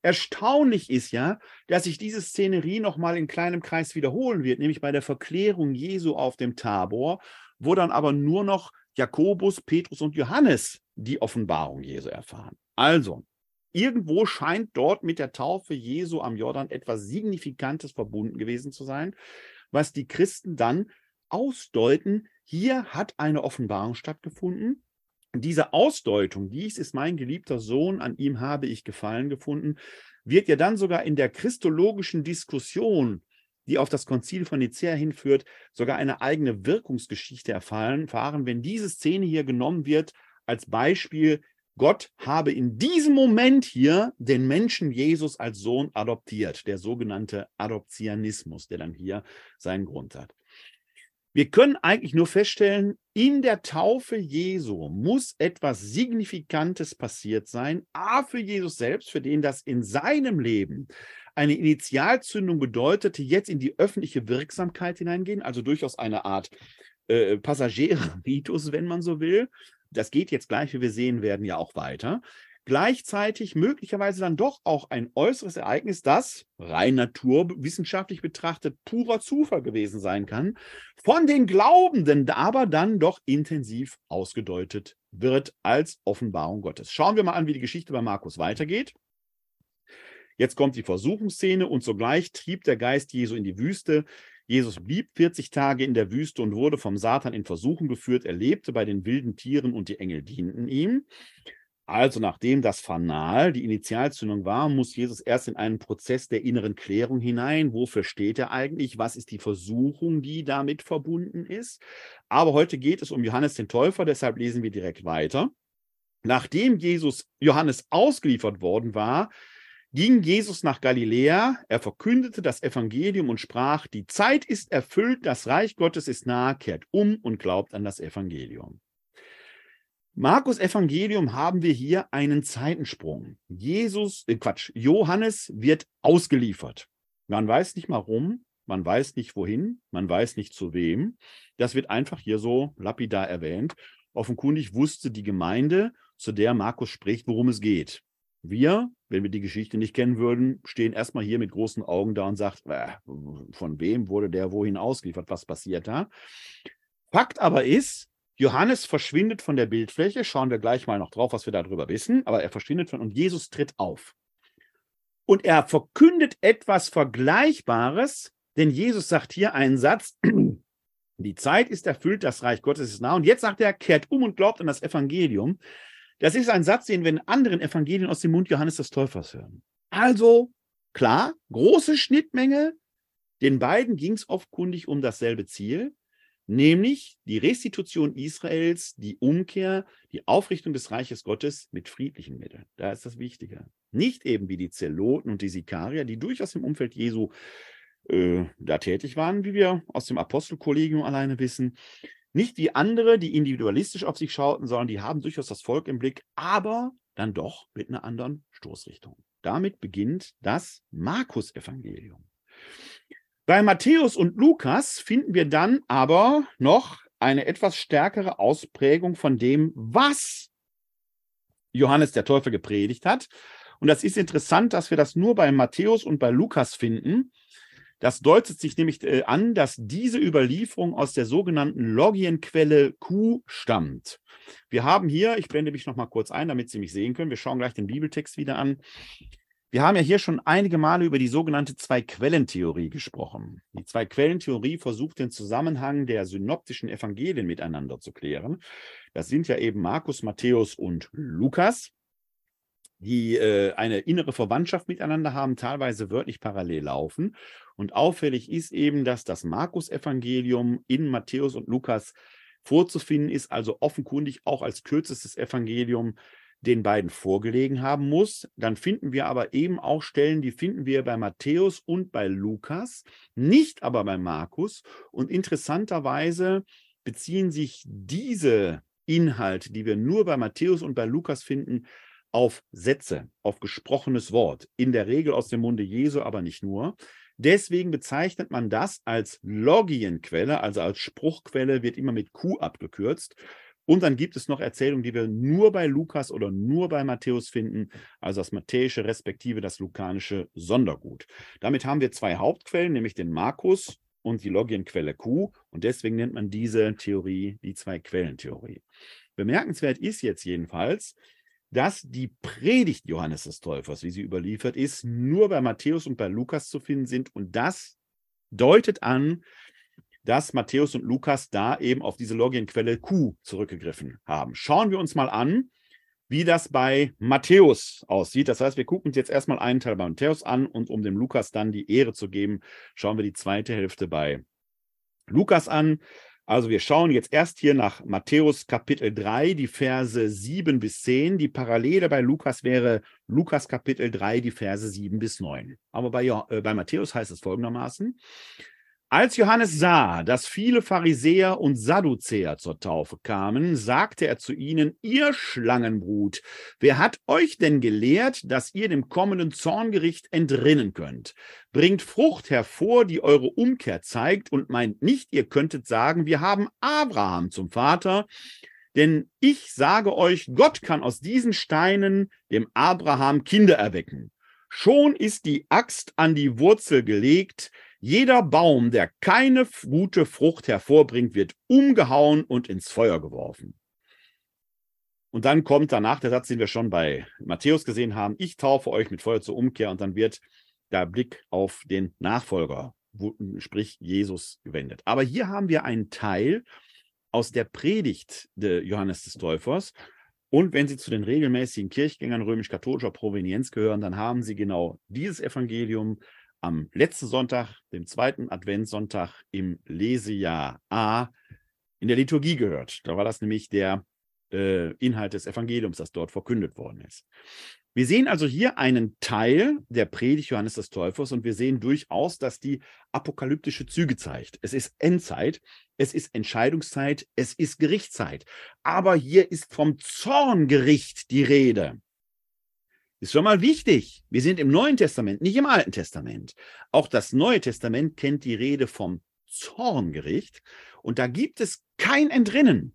Erstaunlich ist ja, dass sich diese Szenerie nochmal in kleinem Kreis wiederholen wird, nämlich bei der Verklärung Jesu auf dem Tabor, wo dann aber nur noch Jakobus, Petrus und Johannes die Offenbarung Jesu erfahren. Also, irgendwo scheint dort mit der Taufe Jesu am Jordan etwas Signifikantes verbunden gewesen zu sein, was die Christen dann ausdeuten, hier hat eine Offenbarung stattgefunden. Diese Ausdeutung, dies ist mein geliebter Sohn, an ihm habe ich Gefallen gefunden, wird ja dann sogar in der christologischen Diskussion, die auf das Konzil von Nicea hinführt, sogar eine eigene Wirkungsgeschichte erfahren, wenn diese Szene hier genommen wird als Beispiel Gott habe in diesem Moment hier den Menschen Jesus als Sohn adoptiert, der sogenannte Adoptionismus, der dann hier seinen Grund hat. Wir können eigentlich nur feststellen, in der Taufe Jesu muss etwas Signifikantes passiert sein. A für Jesus selbst, für den das in seinem Leben eine Initialzündung bedeutete, jetzt in die öffentliche Wirksamkeit hineingehen, also durchaus eine Art äh, Passagierritus, wenn man so will das geht jetzt gleich, wie wir sehen werden, ja auch weiter. Gleichzeitig möglicherweise dann doch auch ein äußeres Ereignis, das rein naturwissenschaftlich betrachtet purer Zufall gewesen sein kann, von den Glaubenden aber dann doch intensiv ausgedeutet wird als Offenbarung Gottes. Schauen wir mal an, wie die Geschichte bei Markus weitergeht. Jetzt kommt die Versuchungsszene und sogleich trieb der Geist Jesu in die Wüste. Jesus blieb 40 Tage in der Wüste und wurde vom Satan in Versuchen geführt. Er lebte bei den wilden Tieren und die Engel dienten ihm. Also nachdem das Fanal die Initialzündung war, muss Jesus erst in einen Prozess der inneren Klärung hinein. Wofür steht er eigentlich? Was ist die Versuchung, die damit verbunden ist? Aber heute geht es um Johannes den Täufer, deshalb lesen wir direkt weiter. Nachdem Jesus Johannes ausgeliefert worden war, ging Jesus nach Galiläa, er verkündete das Evangelium und sprach, die Zeit ist erfüllt, das Reich Gottes ist nahe, kehrt um und glaubt an das Evangelium. Markus Evangelium haben wir hier einen Zeitensprung. Jesus, äh Quatsch, Johannes wird ausgeliefert. Man weiß nicht warum, man weiß nicht wohin, man weiß nicht zu wem. Das wird einfach hier so lapidar erwähnt. Offenkundig wusste die Gemeinde, zu der Markus spricht, worum es geht. Wir, wenn wir die Geschichte nicht kennen würden, stehen erstmal hier mit großen Augen da und sagt, äh, von wem wurde der wohin ausgeliefert, was passiert da? Fakt aber ist, Johannes verschwindet von der Bildfläche, schauen wir gleich mal noch drauf, was wir darüber wissen, aber er verschwindet von und Jesus tritt auf. Und er verkündet etwas Vergleichbares, denn Jesus sagt hier einen Satz, die Zeit ist erfüllt, das Reich Gottes ist nah. Und jetzt sagt er, kehrt um und glaubt an das Evangelium. Das ist ein Satz, den wir in anderen Evangelien aus dem Mund Johannes des Täufers hören. Also, klar, große Schnittmenge. Den beiden ging es offenkundig um dasselbe Ziel, nämlich die Restitution Israels, die Umkehr, die Aufrichtung des Reiches Gottes mit friedlichen Mitteln. Da ist das Wichtige. Nicht eben wie die Zeloten und die Sikarier, die durchaus im Umfeld Jesu äh, da tätig waren, wie wir aus dem Apostelkollegium alleine wissen, nicht wie andere, die individualistisch auf sich schauten, sondern die haben durchaus das Volk im Blick, aber dann doch mit einer anderen Stoßrichtung. Damit beginnt das Markus-Evangelium. Bei Matthäus und Lukas finden wir dann aber noch eine etwas stärkere Ausprägung von dem, was Johannes der Täufer gepredigt hat. Und das ist interessant, dass wir das nur bei Matthäus und bei Lukas finden. Das deutet sich nämlich äh, an, dass diese Überlieferung aus der sogenannten Logienquelle Q stammt. Wir haben hier, ich blende mich noch mal kurz ein, damit Sie mich sehen können, wir schauen gleich den Bibeltext wieder an. Wir haben ja hier schon einige Male über die sogenannte Zwei-Quellen-Theorie gesprochen. Die Zwei-Quellen-Theorie versucht den Zusammenhang der synoptischen Evangelien miteinander zu klären. Das sind ja eben Markus, Matthäus und Lukas, die äh, eine innere Verwandtschaft miteinander haben, teilweise wörtlich parallel laufen. Und auffällig ist eben, dass das Markus-Evangelium in Matthäus und Lukas vorzufinden ist, also offenkundig auch als kürzestes Evangelium den beiden vorgelegen haben muss. Dann finden wir aber eben auch Stellen, die finden wir bei Matthäus und bei Lukas, nicht aber bei Markus. Und interessanterweise beziehen sich diese Inhalte, die wir nur bei Matthäus und bei Lukas finden, auf Sätze, auf gesprochenes Wort, in der Regel aus dem Munde Jesu, aber nicht nur. Deswegen bezeichnet man das als Logienquelle, also als Spruchquelle, wird immer mit Q abgekürzt. Und dann gibt es noch Erzählungen, die wir nur bei Lukas oder nur bei Matthäus finden, also das matthäische respektive das lukanische Sondergut. Damit haben wir zwei Hauptquellen, nämlich den Markus und die Logienquelle Q. Und deswegen nennt man diese Theorie die Zwei-Quellen-Theorie. Bemerkenswert ist jetzt jedenfalls, dass die Predigt Johannes des Täufers, wie sie überliefert ist, nur bei Matthäus und bei Lukas zu finden sind. Und das deutet an, dass Matthäus und Lukas da eben auf diese Logienquelle Q zurückgegriffen haben. Schauen wir uns mal an, wie das bei Matthäus aussieht. Das heißt, wir gucken uns jetzt erstmal einen Teil bei Matthäus an und um dem Lukas dann die Ehre zu geben, schauen wir die zweite Hälfte bei Lukas an. Also wir schauen jetzt erst hier nach Matthäus Kapitel 3, die Verse 7 bis 10. Die Parallele bei Lukas wäre Lukas Kapitel 3, die Verse 7 bis 9. Aber bei, äh, bei Matthäus heißt es folgendermaßen, als Johannes sah, dass viele Pharisäer und Sadduzäer zur Taufe kamen, sagte er zu ihnen, ihr Schlangenbrut, wer hat euch denn gelehrt, dass ihr dem kommenden Zorngericht entrinnen könnt? Bringt Frucht hervor, die eure Umkehr zeigt und meint nicht, ihr könntet sagen, wir haben Abraham zum Vater. Denn ich sage euch, Gott kann aus diesen Steinen dem Abraham Kinder erwecken. Schon ist die Axt an die Wurzel gelegt, jeder Baum, der keine gute Frucht hervorbringt, wird umgehauen und ins Feuer geworfen. Und dann kommt danach der Satz, den wir schon bei Matthäus gesehen haben, ich taufe euch mit Feuer zur Umkehr und dann wird der Blick auf den Nachfolger, sprich Jesus, gewendet. Aber hier haben wir einen Teil aus der Predigt des Johannes des Täufers. Und wenn Sie zu den regelmäßigen Kirchgängern römisch-katholischer Provenienz gehören, dann haben Sie genau dieses Evangelium am letzten Sonntag, dem zweiten Adventssonntag im Lesejahr A, in der Liturgie gehört. Da war das nämlich der äh, Inhalt des Evangeliums, das dort verkündet worden ist. Wir sehen also hier einen Teil der Predigt Johannes des Täufers und wir sehen durchaus, dass die apokalyptische Züge zeigt. Es ist Endzeit, es ist Entscheidungszeit, es ist Gerichtszeit. Aber hier ist vom Zorngericht die Rede. Ist schon mal wichtig. Wir sind im Neuen Testament, nicht im Alten Testament. Auch das Neue Testament kennt die Rede vom Zorngericht und da gibt es kein Entrinnen.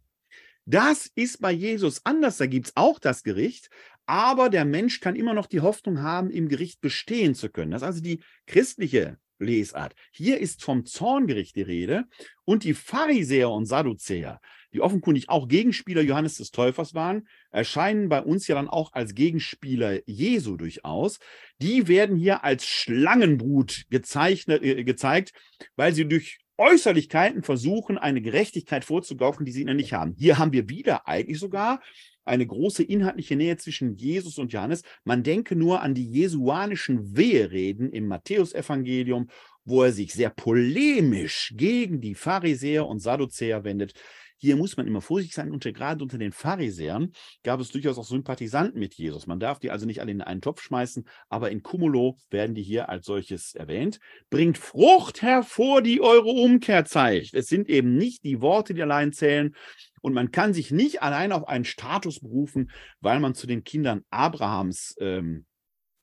Das ist bei Jesus anders. Da gibt es auch das Gericht, aber der Mensch kann immer noch die Hoffnung haben, im Gericht bestehen zu können. Das ist also die christliche Lesart. Hier ist vom Zorngericht die Rede und die Pharisäer und Sadduzäer, die offenkundig auch Gegenspieler Johannes des Täufers waren, erscheinen bei uns ja dann auch als Gegenspieler Jesu durchaus. Die werden hier als Schlangenbrut gezeichnet, äh, gezeigt, weil sie durch Äußerlichkeiten versuchen, eine Gerechtigkeit vorzugaukeln, die sie nicht haben. Hier haben wir wieder eigentlich sogar eine große inhaltliche Nähe zwischen Jesus und Johannes. Man denke nur an die jesuanischen Wehereden im Matthäusevangelium, wo er sich sehr polemisch gegen die Pharisäer und Sadduzäer wendet. Hier muss man immer vorsichtig sein und gerade unter den Pharisäern gab es durchaus auch Sympathisanten mit Jesus. Man darf die also nicht alle in einen Topf schmeißen, aber in Cumulo werden die hier als solches erwähnt. Bringt Frucht hervor, die eure Umkehr zeigt. Es sind eben nicht die Worte, die allein zählen, und man kann sich nicht allein auf einen Status berufen, weil man zu den Kindern Abrahams ähm,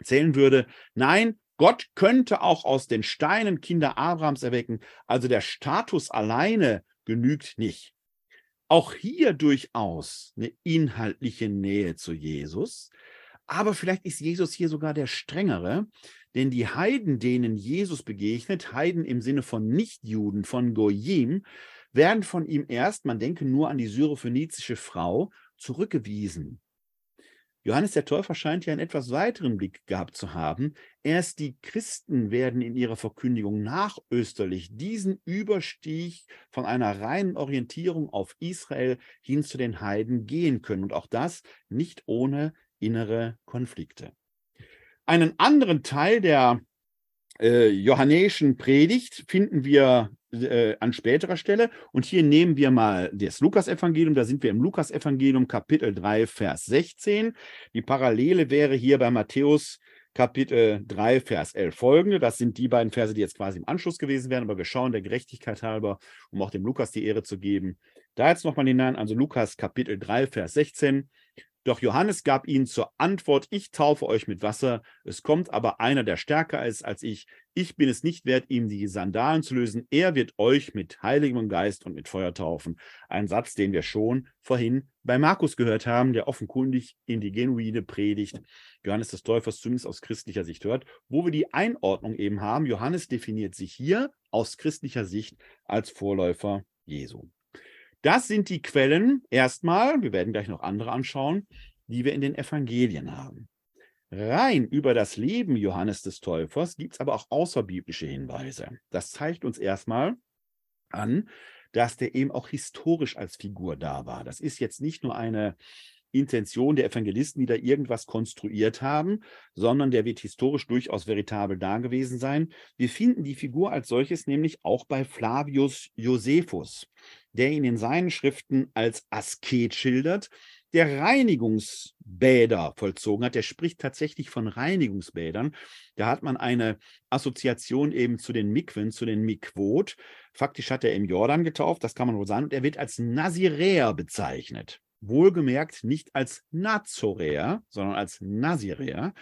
zählen würde. Nein, Gott könnte auch aus den Steinen Kinder Abrahams erwecken. Also der Status alleine genügt nicht. Auch hier durchaus eine inhaltliche Nähe zu Jesus. Aber vielleicht ist Jesus hier sogar der strengere, denn die Heiden, denen Jesus begegnet, Heiden im Sinne von Nichtjuden, von Goyim, werden von ihm erst, man denke nur an die syrophönizische Frau, zurückgewiesen. Johannes der Täufer scheint ja einen etwas weiteren Blick gehabt zu haben. Erst die Christen werden in ihrer Verkündigung nachösterlich diesen Überstieg von einer reinen Orientierung auf Israel hin zu den Heiden gehen können. Und auch das nicht ohne innere Konflikte. Einen anderen Teil der äh, johannäischen Predigt finden wir äh, an späterer Stelle. Und hier nehmen wir mal das Lukasevangelium. Da sind wir im Lukasevangelium Kapitel 3, Vers 16. Die Parallele wäre hier bei Matthäus Kapitel 3, Vers 11 folgende. Das sind die beiden Verse, die jetzt quasi im Anschluss gewesen wären. Aber wir schauen der Gerechtigkeit halber, um auch dem Lukas die Ehre zu geben. Da jetzt nochmal hinein, also Lukas Kapitel 3, Vers 16. Doch Johannes gab ihnen zur Antwort, ich taufe euch mit Wasser, es kommt aber einer, der stärker ist als ich. Ich bin es nicht wert, ihm die Sandalen zu lösen. Er wird euch mit heiligem Geist und mit Feuer taufen. Ein Satz, den wir schon vorhin bei Markus gehört haben, der offenkundig in die genuine Predigt Johannes des Täufers zumindest aus christlicher Sicht hört, wo wir die Einordnung eben haben. Johannes definiert sich hier aus christlicher Sicht als Vorläufer Jesu. Das sind die Quellen erstmal, wir werden gleich noch andere anschauen, die wir in den Evangelien haben. Rein über das Leben Johannes des Täufers gibt es aber auch außerbiblische Hinweise. Das zeigt uns erstmal an, dass der eben auch historisch als Figur da war. Das ist jetzt nicht nur eine Intention der Evangelisten, die da irgendwas konstruiert haben, sondern der wird historisch durchaus veritabel da gewesen sein. Wir finden die Figur als solches nämlich auch bei Flavius Josephus, der ihn in seinen Schriften als Asket schildert, der Reinigungsbäder vollzogen hat. Der spricht tatsächlich von Reinigungsbädern. Da hat man eine Assoziation eben zu den Mikwen, zu den Mikwot. Faktisch hat er im Jordan getauft, das kann man wohl sagen. Und er wird als Naziräer bezeichnet wohlgemerkt nicht als Nazoräer, sondern als Naziräer.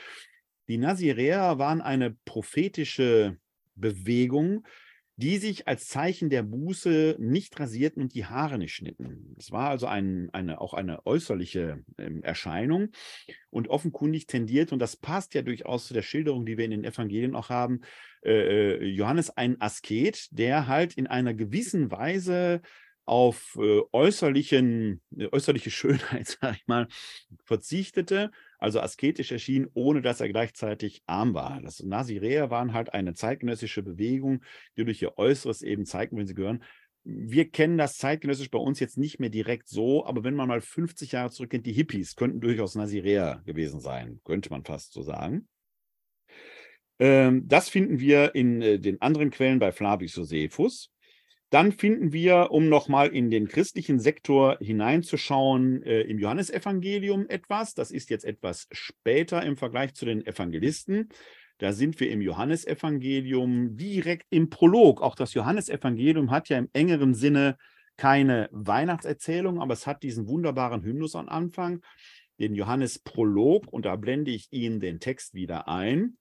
Die Naziräer waren eine prophetische Bewegung, die sich als Zeichen der Buße nicht rasierten und die Haare nicht schnitten. Es war also ein, eine, auch eine äußerliche äh, Erscheinung und offenkundig tendiert, und das passt ja durchaus zu der Schilderung, die wir in den Evangelien auch haben, äh, äh Johannes ein Asket, der halt in einer gewissen Weise auf äh, äußerlichen, äh, äußerliche Schönheit, sag ich mal, verzichtete, also asketisch erschien, ohne dass er gleichzeitig arm war. Das Naziräer waren halt eine zeitgenössische Bewegung, die durch ihr Äußeres eben zeigten, wenn sie gehören. Wir kennen das zeitgenössisch bei uns jetzt nicht mehr direkt so, aber wenn man mal 50 Jahre zurückgeht, die Hippies könnten durchaus Naziräer gewesen sein, könnte man fast so sagen. Ähm, das finden wir in äh, den anderen Quellen bei Flavius Josephus. Dann finden wir, um nochmal in den christlichen Sektor hineinzuschauen, äh, im Johannesevangelium etwas. Das ist jetzt etwas später im Vergleich zu den Evangelisten. Da sind wir im Johannesevangelium direkt im Prolog. Auch das Johannesevangelium hat ja im engeren Sinne keine Weihnachtserzählung, aber es hat diesen wunderbaren Hymnus am Anfang, den Johannes-Prolog. Und da blende ich Ihnen den Text wieder ein.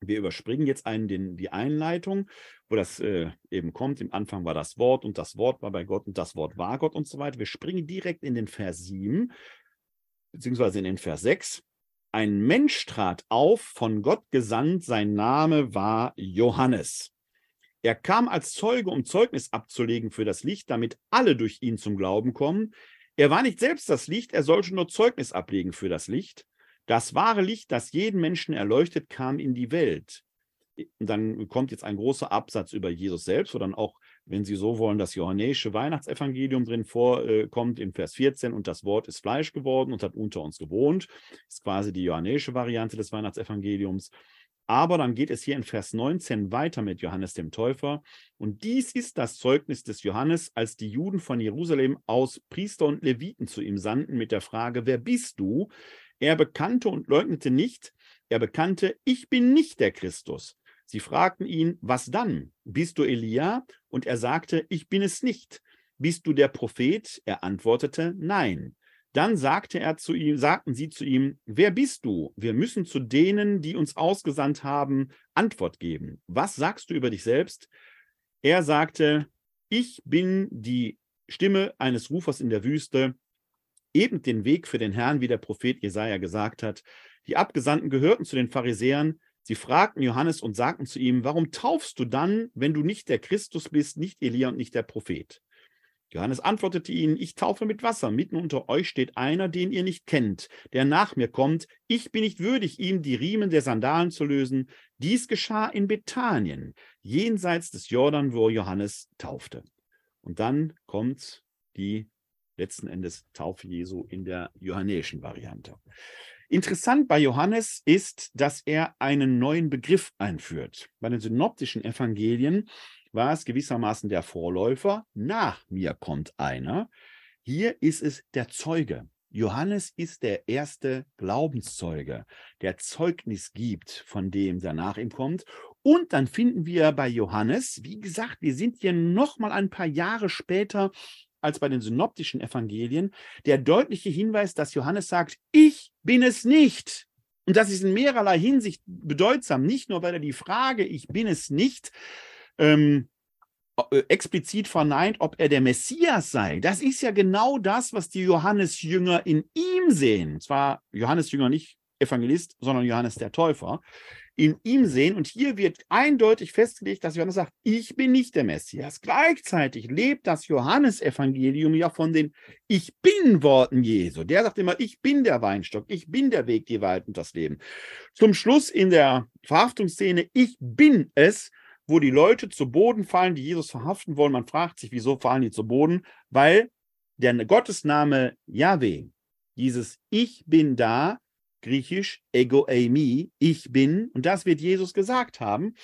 Wir überspringen jetzt einen, den, die Einleitung, wo das äh, eben kommt. Im Anfang war das Wort und das Wort war bei Gott und das Wort war Gott und so weiter. Wir springen direkt in den Vers 7, beziehungsweise in den Vers 6. Ein Mensch trat auf, von Gott gesandt, sein Name war Johannes. Er kam als Zeuge, um Zeugnis abzulegen für das Licht, damit alle durch ihn zum Glauben kommen. Er war nicht selbst das Licht, er sollte nur Zeugnis ablegen für das Licht. Das wahre Licht, das jeden Menschen erleuchtet, kam in die Welt. Und dann kommt jetzt ein großer Absatz über Jesus selbst, wo dann auch, wenn Sie so wollen, das johannäische Weihnachtsevangelium drin vorkommt, im Vers 14, und das Wort ist Fleisch geworden und hat unter uns gewohnt. Das ist quasi die johannäische Variante des Weihnachtsevangeliums. Aber dann geht es hier in Vers 19 weiter mit Johannes dem Täufer. Und dies ist das Zeugnis des Johannes, als die Juden von Jerusalem aus Priester und Leviten zu ihm sandten mit der Frage, wer bist du? Er bekannte und leugnete nicht, er bekannte, ich bin nicht der Christus. Sie fragten ihn, was dann? Bist du Elia? Und er sagte, ich bin es nicht. Bist du der Prophet? Er antwortete, nein. Dann sagte er zu ihm, sagten sie zu ihm, wer bist du? Wir müssen zu denen, die uns ausgesandt haben, Antwort geben. Was sagst du über dich selbst? Er sagte, ich bin die Stimme eines Rufers in der Wüste, eben den Weg für den Herrn, wie der Prophet Jesaja gesagt hat. Die Abgesandten gehörten zu den Pharisäern. Sie fragten Johannes und sagten zu ihm: Warum taufst du dann, wenn du nicht der Christus bist, nicht Elia und nicht der Prophet? Johannes antwortete ihnen, ich taufe mit Wasser, mitten unter euch steht einer, den ihr nicht kennt, der nach mir kommt, ich bin nicht würdig, ihm die Riemen der Sandalen zu lösen. Dies geschah in Bethanien, jenseits des Jordan, wo Johannes taufte. Und dann kommt die letzten Endes Taufe Jesu in der johannäischen Variante. Interessant bei Johannes ist, dass er einen neuen Begriff einführt. Bei den synoptischen Evangelien war es gewissermaßen der Vorläufer, nach mir kommt einer. Hier ist es der Zeuge. Johannes ist der erste Glaubenszeuge, der Zeugnis gibt von dem, der nach ihm kommt. Und dann finden wir bei Johannes, wie gesagt, wir sind hier noch mal ein paar Jahre später als bei den synoptischen Evangelien, der deutliche Hinweis, dass Johannes sagt, ich bin es nicht. Und das ist in mehrerlei Hinsicht bedeutsam, nicht nur, weil er die Frage, ich bin es nicht, ähm, äh, explizit verneint, ob er der Messias sei. Das ist ja genau das, was die Johannes-Jünger in ihm sehen. Zwar Johannes-Jünger nicht Evangelist, sondern Johannes der Täufer in ihm sehen. Und hier wird eindeutig festgelegt, dass Johannes sagt, ich bin nicht der Messias. Gleichzeitig lebt das Johannesevangelium ja von den Ich bin Worten Jesu. Der sagt immer, ich bin der Weinstock, ich bin der Weg, die Wahrheit und das Leben. Zum Schluss in der Verhaftungsszene, ich bin es, wo die Leute zu Boden fallen, die Jesus verhaften wollen. Man fragt sich, wieso fallen die zu Boden? Weil der Gottesname Yahweh, dieses Ich bin da, griechisch ego eimi, ich bin, und das wird Jesus gesagt haben.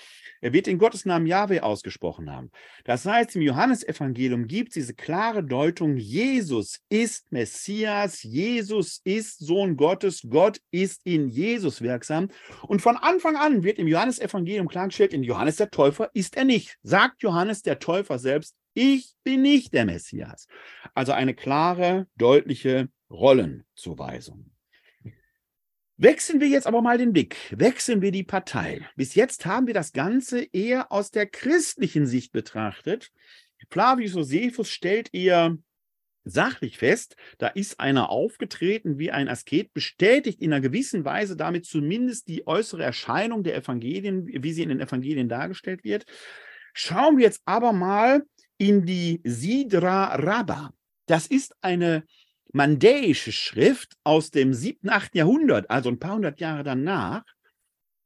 Er wird den Gottesnamen Yahweh ausgesprochen haben. Das heißt, im Johannesevangelium gibt es diese klare Deutung, Jesus ist Messias, Jesus ist Sohn Gottes, Gott ist in Jesus wirksam. Und von Anfang an wird im Johannesevangelium klargestellt, in Johannes der Täufer ist er nicht. Sagt Johannes der Täufer selbst, ich bin nicht der Messias. Also eine klare, deutliche Rollenzuweisung. Wechseln wir jetzt aber mal den Blick, wechseln wir die Partei. Bis jetzt haben wir das Ganze eher aus der christlichen Sicht betrachtet. Flavius Josephus stellt eher sachlich fest, da ist einer aufgetreten wie ein Asket, bestätigt in einer gewissen Weise damit zumindest die äußere Erscheinung der Evangelien, wie sie in den Evangelien dargestellt wird. Schauen wir jetzt aber mal in die Sidra Rabba. Das ist eine mandäische Schrift aus dem 7., 8. Jahrhundert, also ein paar hundert Jahre danach,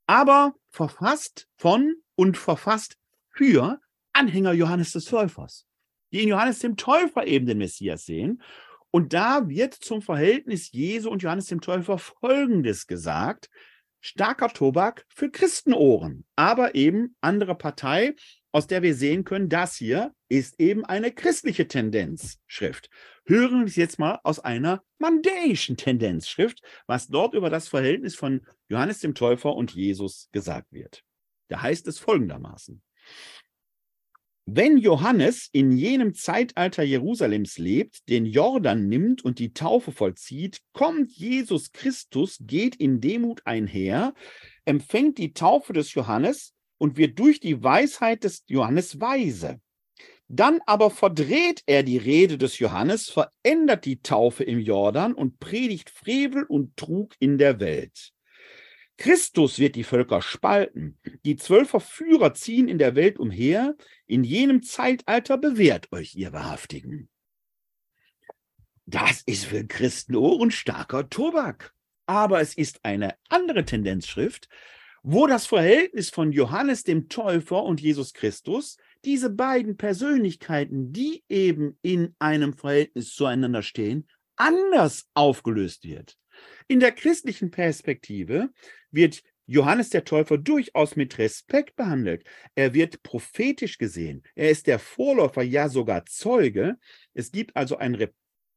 aber verfasst von und verfasst für Anhänger Johannes des Täufers, die in Johannes dem Täufer eben den Messias sehen. Und da wird zum Verhältnis Jesu und Johannes dem Täufer Folgendes gesagt. Starker Tobak für Christenohren, aber eben andere Partei, aus der wir sehen können, das hier ist eben eine christliche Tendenzschrift. Hören wir es jetzt mal aus einer mandäischen Tendenzschrift, was dort über das Verhältnis von Johannes dem Täufer und Jesus gesagt wird. Da heißt es folgendermaßen. Wenn Johannes in jenem Zeitalter Jerusalems lebt, den Jordan nimmt und die Taufe vollzieht, kommt Jesus Christus, geht in Demut einher, empfängt die Taufe des Johannes und wird durch die Weisheit des Johannes weise. Dann aber verdreht er die Rede des Johannes, verändert die Taufe im Jordan und predigt Frevel und Trug in der Welt. Christus wird die Völker spalten. Die zwölf Verführer ziehen in der Welt umher. In jenem Zeitalter bewährt euch ihr Wahrhaftigen. Das ist für Christenohren starker Tobak. Aber es ist eine andere Tendenzschrift, wo das Verhältnis von Johannes dem Täufer und Jesus Christus, diese beiden Persönlichkeiten, die eben in einem Verhältnis zueinander stehen, anders aufgelöst wird. In der christlichen Perspektive wird Johannes der Täufer durchaus mit Respekt behandelt. Er wird prophetisch gesehen. Er ist der Vorläufer, ja sogar Zeuge. Es gibt also ein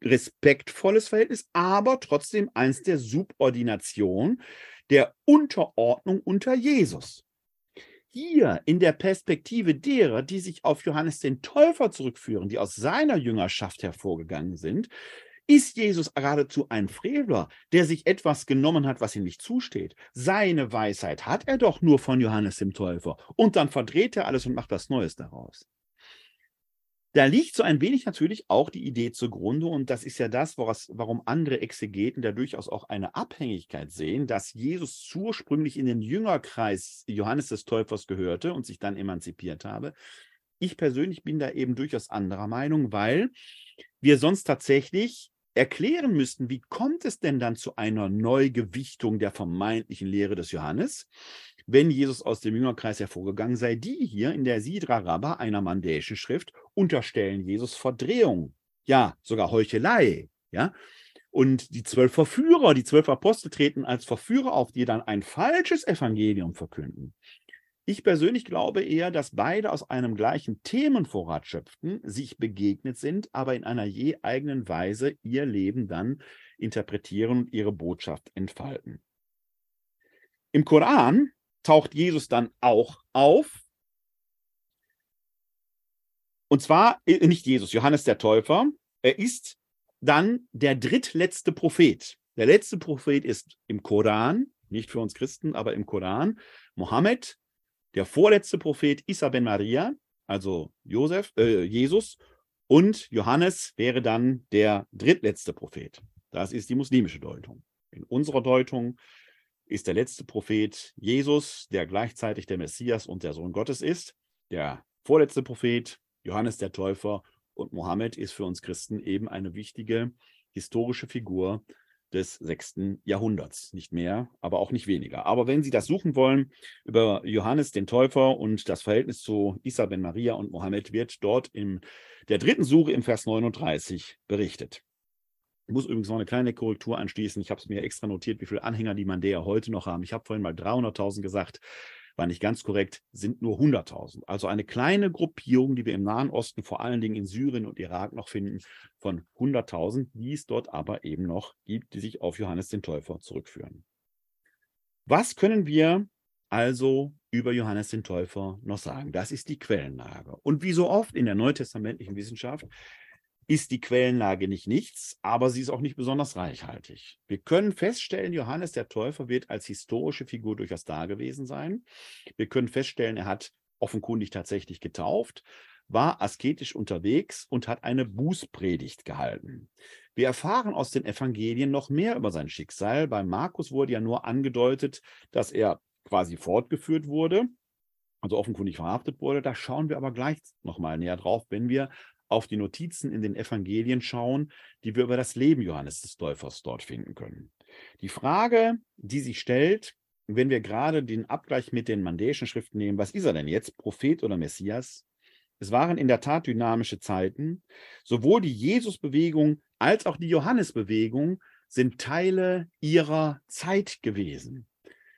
respektvolles Verhältnis, aber trotzdem eins der Subordination, der Unterordnung unter Jesus. Hier in der Perspektive derer, die sich auf Johannes den Täufer zurückführen, die aus seiner Jüngerschaft hervorgegangen sind, ist Jesus geradezu ein Frevler, der sich etwas genommen hat, was ihm nicht zusteht. Seine Weisheit hat er doch nur von Johannes dem Täufer. Und dann verdreht er alles und macht was Neues daraus. Da liegt so ein wenig natürlich auch die Idee zugrunde, und das ist ja das, woraus, warum andere Exegeten da durchaus auch eine Abhängigkeit sehen, dass Jesus ursprünglich in den Jüngerkreis Johannes des Täufers gehörte und sich dann emanzipiert habe. Ich persönlich bin da eben durchaus anderer Meinung, weil wir sonst tatsächlich erklären müssten, wie kommt es denn dann zu einer Neugewichtung der vermeintlichen Lehre des Johannes, wenn Jesus aus dem Jüngerkreis hervorgegangen sei. Die hier in der Sidra Rabba, einer mandäischen Schrift, unterstellen Jesus Verdrehung, ja, sogar Heuchelei, ja. Und die zwölf Verführer, die zwölf Apostel treten als Verführer auf, die dann ein falsches Evangelium verkünden. Ich persönlich glaube eher, dass beide aus einem gleichen Themenvorrat schöpften, sich begegnet sind, aber in einer je eigenen Weise ihr Leben dann interpretieren und ihre Botschaft entfalten. Im Koran taucht Jesus dann auch auf. Und zwar äh, nicht Jesus, Johannes der Täufer. Er ist dann der drittletzte Prophet. Der letzte Prophet ist im Koran, nicht für uns Christen, aber im Koran, Mohammed der vorletzte Prophet Isa ben Maria, also Josef, äh, Jesus, und Johannes wäre dann der drittletzte Prophet. Das ist die muslimische Deutung. In unserer Deutung ist der letzte Prophet Jesus, der gleichzeitig der Messias und der Sohn Gottes ist. Der vorletzte Prophet Johannes der Täufer und Mohammed ist für uns Christen eben eine wichtige historische Figur, des sechsten Jahrhunderts. Nicht mehr, aber auch nicht weniger. Aber wenn Sie das suchen wollen über Johannes den Täufer und das Verhältnis zu Isa ben Maria und Mohammed, wird dort in der dritten Suche im Vers 39 berichtet. Ich muss übrigens noch eine kleine Korrektur anschließen. Ich habe es mir extra notiert, wie viele Anhänger die Mandäer heute noch haben. Ich habe vorhin mal 300.000 gesagt war nicht ganz korrekt, sind nur 100.000. Also eine kleine Gruppierung, die wir im Nahen Osten, vor allen Dingen in Syrien und Irak noch finden, von 100.000, die es dort aber eben noch gibt, die sich auf Johannes den Täufer zurückführen. Was können wir also über Johannes den Täufer noch sagen? Das ist die Quellenlage. Und wie so oft in der neutestamentlichen Wissenschaft ist die Quellenlage nicht nichts, aber sie ist auch nicht besonders reichhaltig. Wir können feststellen, Johannes der Täufer wird als historische Figur durchaus da gewesen sein. Wir können feststellen, er hat offenkundig tatsächlich getauft, war asketisch unterwegs und hat eine Bußpredigt gehalten. Wir erfahren aus den Evangelien noch mehr über sein Schicksal. Bei Markus wurde ja nur angedeutet, dass er quasi fortgeführt wurde, also offenkundig verhaftet wurde. Da schauen wir aber gleich nochmal näher drauf, wenn wir auf die Notizen in den Evangelien schauen, die wir über das Leben Johannes des Täufers dort finden können. Die Frage, die sich stellt, wenn wir gerade den Abgleich mit den mandäischen Schriften nehmen, was ist er denn jetzt, Prophet oder Messias? Es waren in der Tat dynamische Zeiten. Sowohl die Jesusbewegung als auch die Johannesbewegung sind Teile ihrer Zeit gewesen.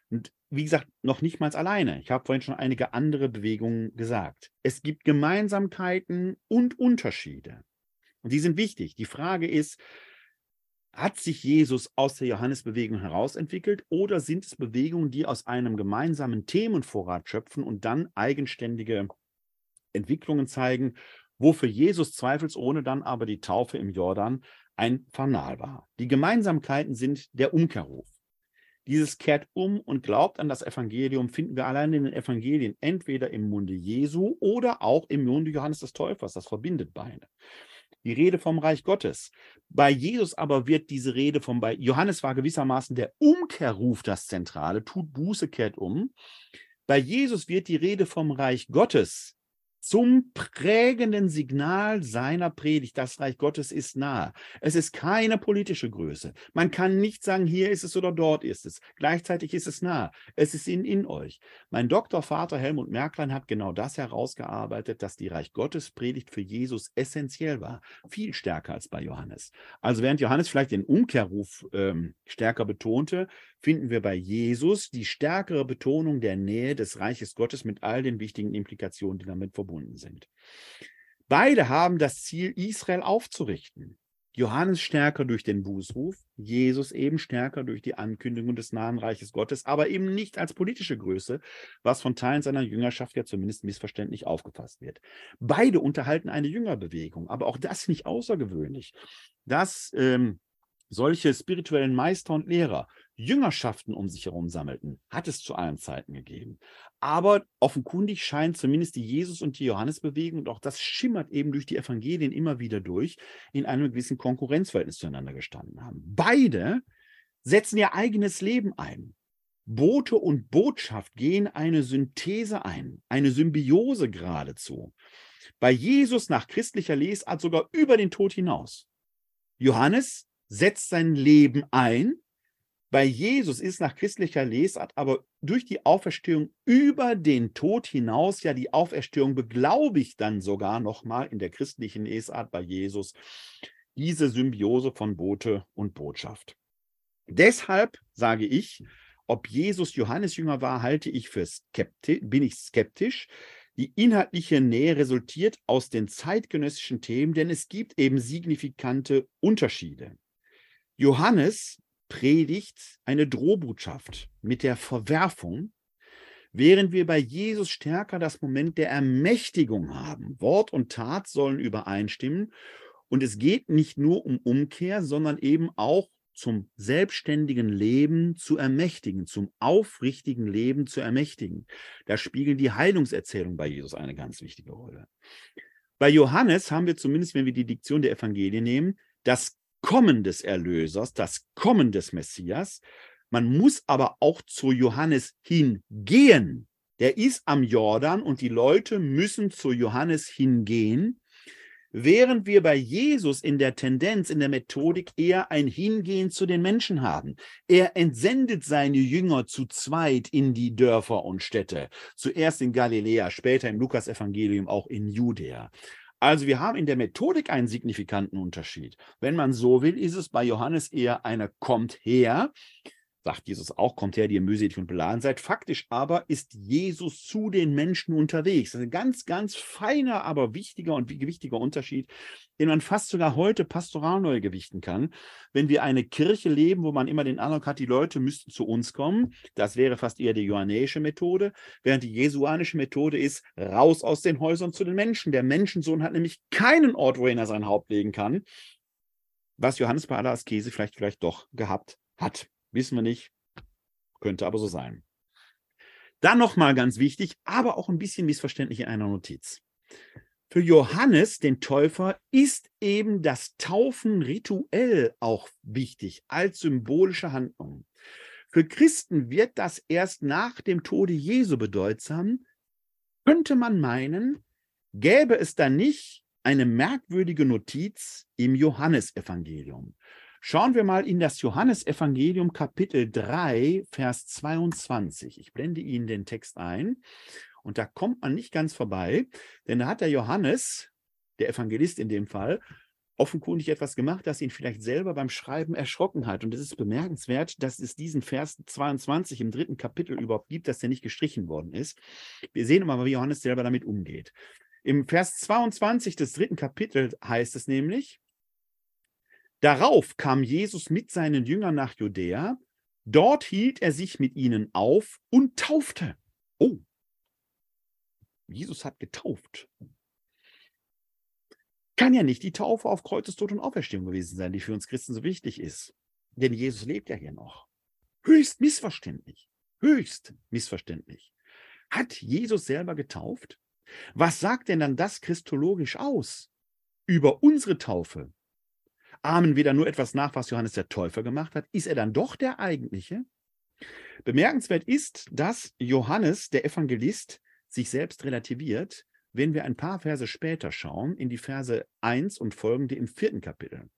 Und wie gesagt, noch nicht mal alleine. Ich habe vorhin schon einige andere Bewegungen gesagt. Es gibt Gemeinsamkeiten und Unterschiede. Und die sind wichtig. Die Frage ist, hat sich Jesus aus der Johannesbewegung herausentwickelt oder sind es Bewegungen, die aus einem gemeinsamen Themenvorrat schöpfen und dann eigenständige Entwicklungen zeigen, wofür Jesus zweifelsohne dann aber die Taufe im Jordan ein Fanal war? Die Gemeinsamkeiten sind der Umkehrruf. Dieses kehrt um und glaubt an das Evangelium, finden wir allein in den Evangelien, entweder im Munde Jesu oder auch im Munde Johannes des Täufers. Das verbindet beide. Die Rede vom Reich Gottes. Bei Jesus aber wird diese Rede vom, bei Johannes war gewissermaßen der Umkehrruf das Zentrale, tut Buße, kehrt um. Bei Jesus wird die Rede vom Reich Gottes zum prägenden Signal seiner Predigt. Das Reich Gottes ist nahe. Es ist keine politische Größe. Man kann nicht sagen, hier ist es oder dort ist es. Gleichzeitig ist es nahe. Es ist in, in euch. Mein Doktorvater Helmut Merklein hat genau das herausgearbeitet, dass die Reich Gottes Predigt für Jesus essentiell war. Viel stärker als bei Johannes. Also während Johannes vielleicht den Umkehrruf ähm, stärker betonte, finden wir bei Jesus die stärkere Betonung der Nähe des Reiches Gottes mit all den wichtigen Implikationen, die damit verbunden sind. Beide haben das Ziel, Israel aufzurichten. Johannes stärker durch den Bußruf, Jesus eben stärker durch die Ankündigung des nahen Reiches Gottes, aber eben nicht als politische Größe, was von Teilen seiner Jüngerschaft ja zumindest missverständlich aufgefasst wird. Beide unterhalten eine Jüngerbewegung, aber auch das nicht außergewöhnlich, dass ähm, solche spirituellen Meister und Lehrer Jüngerschaften um sich herum sammelten, hat es zu allen Zeiten gegeben. Aber offenkundig scheint zumindest die Jesus- und die Johannesbewegung, und auch das schimmert eben durch die Evangelien immer wieder durch, in einem gewissen Konkurrenzverhältnis zueinander gestanden haben. Beide setzen ihr eigenes Leben ein. Bote und Botschaft gehen eine Synthese ein, eine Symbiose geradezu. Bei Jesus nach christlicher Lesart sogar über den Tod hinaus. Johannes setzt sein Leben ein. Bei Jesus ist nach christlicher Lesart aber durch die Auferstehung über den Tod hinaus, ja die Auferstehung beglaubigt dann sogar nochmal in der christlichen Lesart bei Jesus diese Symbiose von Bote und Botschaft. Deshalb sage ich, ob Jesus Johannes Jünger war, halte ich für skeptisch, bin ich skeptisch. Die inhaltliche Nähe resultiert aus den zeitgenössischen Themen, denn es gibt eben signifikante Unterschiede. Johannes predigt eine Drohbotschaft mit der Verwerfung, während wir bei Jesus stärker das Moment der Ermächtigung haben. Wort und Tat sollen übereinstimmen. Und es geht nicht nur um Umkehr, sondern eben auch zum selbstständigen Leben zu ermächtigen, zum aufrichtigen Leben zu ermächtigen. Da spiegelt die Heilungserzählung bei Jesus eine ganz wichtige Rolle. Bei Johannes haben wir zumindest, wenn wir die Diktion der Evangelien nehmen, das Kommen des Erlösers, das Kommen des Messias. Man muss aber auch zu Johannes hingehen. Der ist am Jordan und die Leute müssen zu Johannes hingehen. Während wir bei Jesus in der Tendenz, in der Methodik eher ein Hingehen zu den Menschen haben. Er entsendet seine Jünger zu zweit in die Dörfer und Städte. Zuerst in Galiläa, später im Lukasevangelium auch in Judäa. Also wir haben in der Methodik einen signifikanten Unterschied. Wenn man so will, ist es bei Johannes eher eine kommt her, sagt Jesus auch, kommt her, die ihr mühselig und beladen seid. Faktisch aber ist Jesus zu den Menschen unterwegs. Das ist ein ganz, ganz feiner, aber wichtiger und gewichtiger Unterschied, den man fast sogar heute pastoral neu gewichten kann. Wenn wir eine Kirche leben, wo man immer den Eindruck hat, die Leute müssten zu uns kommen, das wäre fast eher die johannäische Methode, während die jesuanische Methode ist, raus aus den Häusern zu den Menschen. Der Menschensohn hat nämlich keinen Ort, wohin er sein Haupt legen kann, was Johannes bei aller Askese vielleicht, vielleicht doch gehabt hat. Wissen wir nicht. Könnte aber so sein. Dann nochmal ganz wichtig, aber auch ein bisschen missverständlich in einer Notiz. Für Johannes, den Täufer, ist eben das Taufen rituell auch wichtig als symbolische Handlung. Für Christen wird das erst nach dem Tode Jesu bedeutsam. Könnte man meinen, gäbe es da nicht eine merkwürdige Notiz im Johannesevangelium. Schauen wir mal in das Johannesevangelium Kapitel 3, Vers 22. Ich blende Ihnen den Text ein. Und da kommt man nicht ganz vorbei, denn da hat der Johannes, der Evangelist in dem Fall, offenkundig etwas gemacht, das ihn vielleicht selber beim Schreiben erschrocken hat. Und es ist bemerkenswert, dass es diesen Vers 22 im dritten Kapitel überhaupt gibt, dass der nicht gestrichen worden ist. Wir sehen immer, wie Johannes selber damit umgeht. Im Vers 22 des dritten Kapitels heißt es nämlich, Darauf kam Jesus mit seinen Jüngern nach Judäa. Dort hielt er sich mit ihnen auf und taufte. Oh, Jesus hat getauft. Kann ja nicht die Taufe auf Kreuzestod und Auferstehung gewesen sein, die für uns Christen so wichtig ist. Denn Jesus lebt ja hier noch. Höchst missverständlich. Höchst missverständlich. Hat Jesus selber getauft? Was sagt denn dann das christologisch aus über unsere Taufe, ahmen wir dann nur etwas nach, was Johannes der Täufer gemacht hat? Ist er dann doch der eigentliche? Bemerkenswert ist, dass Johannes, der Evangelist, sich selbst relativiert, wenn wir ein paar Verse später schauen, in die Verse 1 und folgende im vierten Kapitel.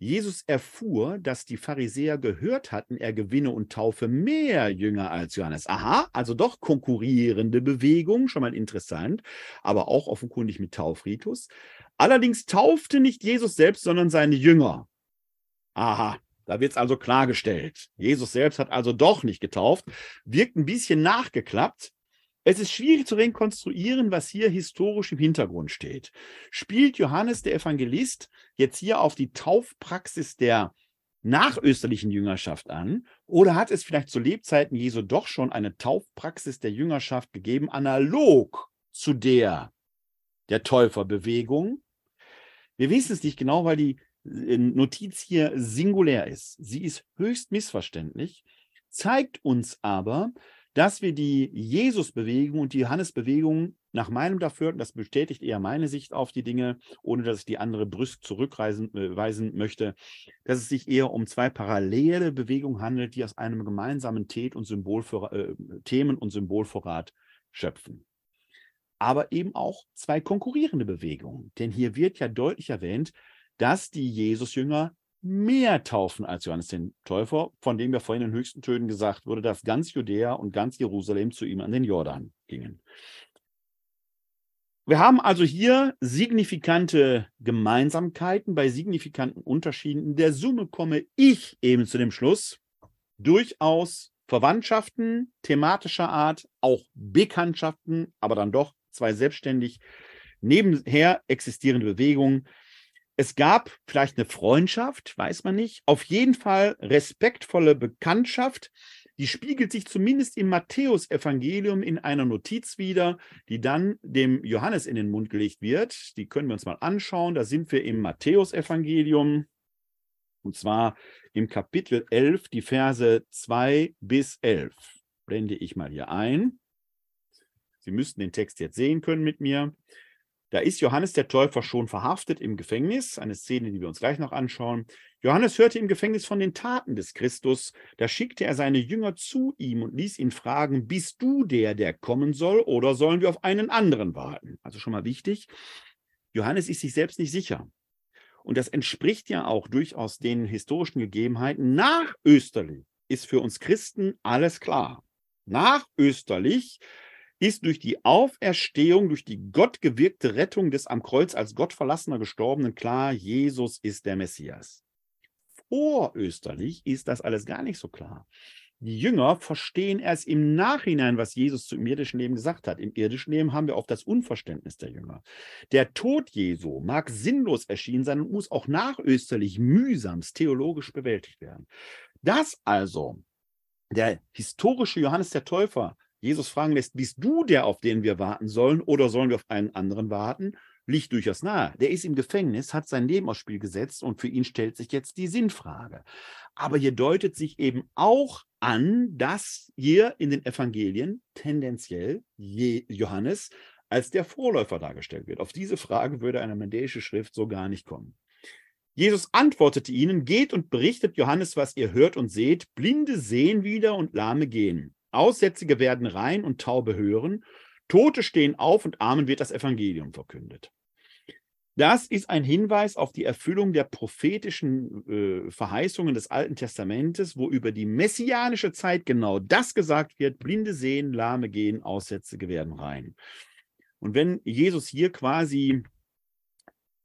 Jesus erfuhr, dass die Pharisäer gehört hatten, er gewinne und taufe mehr Jünger als Johannes. Aha, also doch konkurrierende Bewegung, schon mal interessant, aber auch offenkundig mit Taufritus. Allerdings taufte nicht Jesus selbst, sondern seine Jünger. Aha, da wird es also klargestellt. Jesus selbst hat also doch nicht getauft, wirkt ein bisschen nachgeklappt. Es ist schwierig zu rekonstruieren, was hier historisch im Hintergrund steht. Spielt Johannes der Evangelist jetzt hier auf die Taufpraxis der nachösterlichen Jüngerschaft an oder hat es vielleicht zu Lebzeiten Jesu doch schon eine Taufpraxis der Jüngerschaft gegeben, analog zu der der Täuferbewegung? Wir wissen es nicht genau, weil die äh, Notiz hier singulär ist. Sie ist höchst missverständlich, zeigt uns aber, dass wir die Jesus-Bewegung und die Johannes-Bewegung nach meinem Dafürhalten, das bestätigt eher meine Sicht auf die Dinge, ohne dass ich die andere brüsk zurückweisen äh, möchte, dass es sich eher um zwei parallele Bewegungen handelt, die aus einem gemeinsamen Tät und Symbolvorrat, äh, Themen- und Symbolvorrat schöpfen. aber eben auch zwei konkurrierende Bewegungen. Denn hier wird ja deutlich erwähnt, dass die Jesusjünger mehr taufen als Johannes den Täufer, von dem ja vorhin in höchsten Tönen gesagt wurde, dass ganz Judäa und ganz Jerusalem zu ihm an den Jordan gingen. Wir haben also hier signifikante Gemeinsamkeiten bei signifikanten Unterschieden. In der Summe komme ich eben zu dem Schluss, durchaus Verwandtschaften thematischer Art, auch Bekanntschaften, aber dann doch zwei selbstständig nebenher existierende Bewegungen. Es gab vielleicht eine Freundschaft, weiß man nicht. Auf jeden Fall respektvolle Bekanntschaft. Die spiegelt sich zumindest im Matthäusevangelium in einer Notiz wieder, die dann dem Johannes in den Mund gelegt wird. Die können wir uns mal anschauen. Da sind wir im Matthäusevangelium. Und zwar im Kapitel 11, die Verse 2 bis 11. Blende ich mal hier ein. Sie müssten den Text jetzt sehen können mit mir. Da ist Johannes der Täufer schon verhaftet im Gefängnis, eine Szene, die wir uns gleich noch anschauen. Johannes hörte im Gefängnis von den Taten des Christus, da schickte er seine Jünger zu ihm und ließ ihn fragen, bist du der, der kommen soll, oder sollen wir auf einen anderen warten? Also schon mal wichtig, Johannes ist sich selbst nicht sicher. Und das entspricht ja auch durchaus den historischen Gegebenheiten. Nach Österlich ist für uns Christen alles klar. Nach Österlich ist durch die Auferstehung, durch die gottgewirkte Rettung des am Kreuz als Gott verlassener Gestorbenen klar, Jesus ist der Messias. Vorösterlich ist das alles gar nicht so klar. Die Jünger verstehen erst im Nachhinein, was Jesus zum irdischen Leben gesagt hat. Im irdischen Leben haben wir oft das Unverständnis der Jünger. Der Tod Jesu mag sinnlos erschienen sein und muss auch nachösterlich mühsamst theologisch bewältigt werden. Dass also der historische Johannes der Täufer Jesus fragen lässt, bist du der, auf den wir warten sollen, oder sollen wir auf einen anderen warten, liegt durchaus nahe. Der ist im Gefängnis, hat sein Leben aufs Spiel gesetzt und für ihn stellt sich jetzt die Sinnfrage. Aber hier deutet sich eben auch an, dass hier in den Evangelien tendenziell Johannes als der Vorläufer dargestellt wird. Auf diese Frage würde eine mandäische Schrift so gar nicht kommen. Jesus antwortete ihnen, geht und berichtet Johannes, was ihr hört und seht, Blinde sehen wieder und Lahme gehen. Aussätzige werden rein und Taube hören, Tote stehen auf und Armen wird das Evangelium verkündet. Das ist ein Hinweis auf die Erfüllung der prophetischen äh, Verheißungen des Alten Testamentes, wo über die messianische Zeit genau das gesagt wird, Blinde sehen, Lahme gehen, Aussätzige werden rein. Und wenn Jesus hier quasi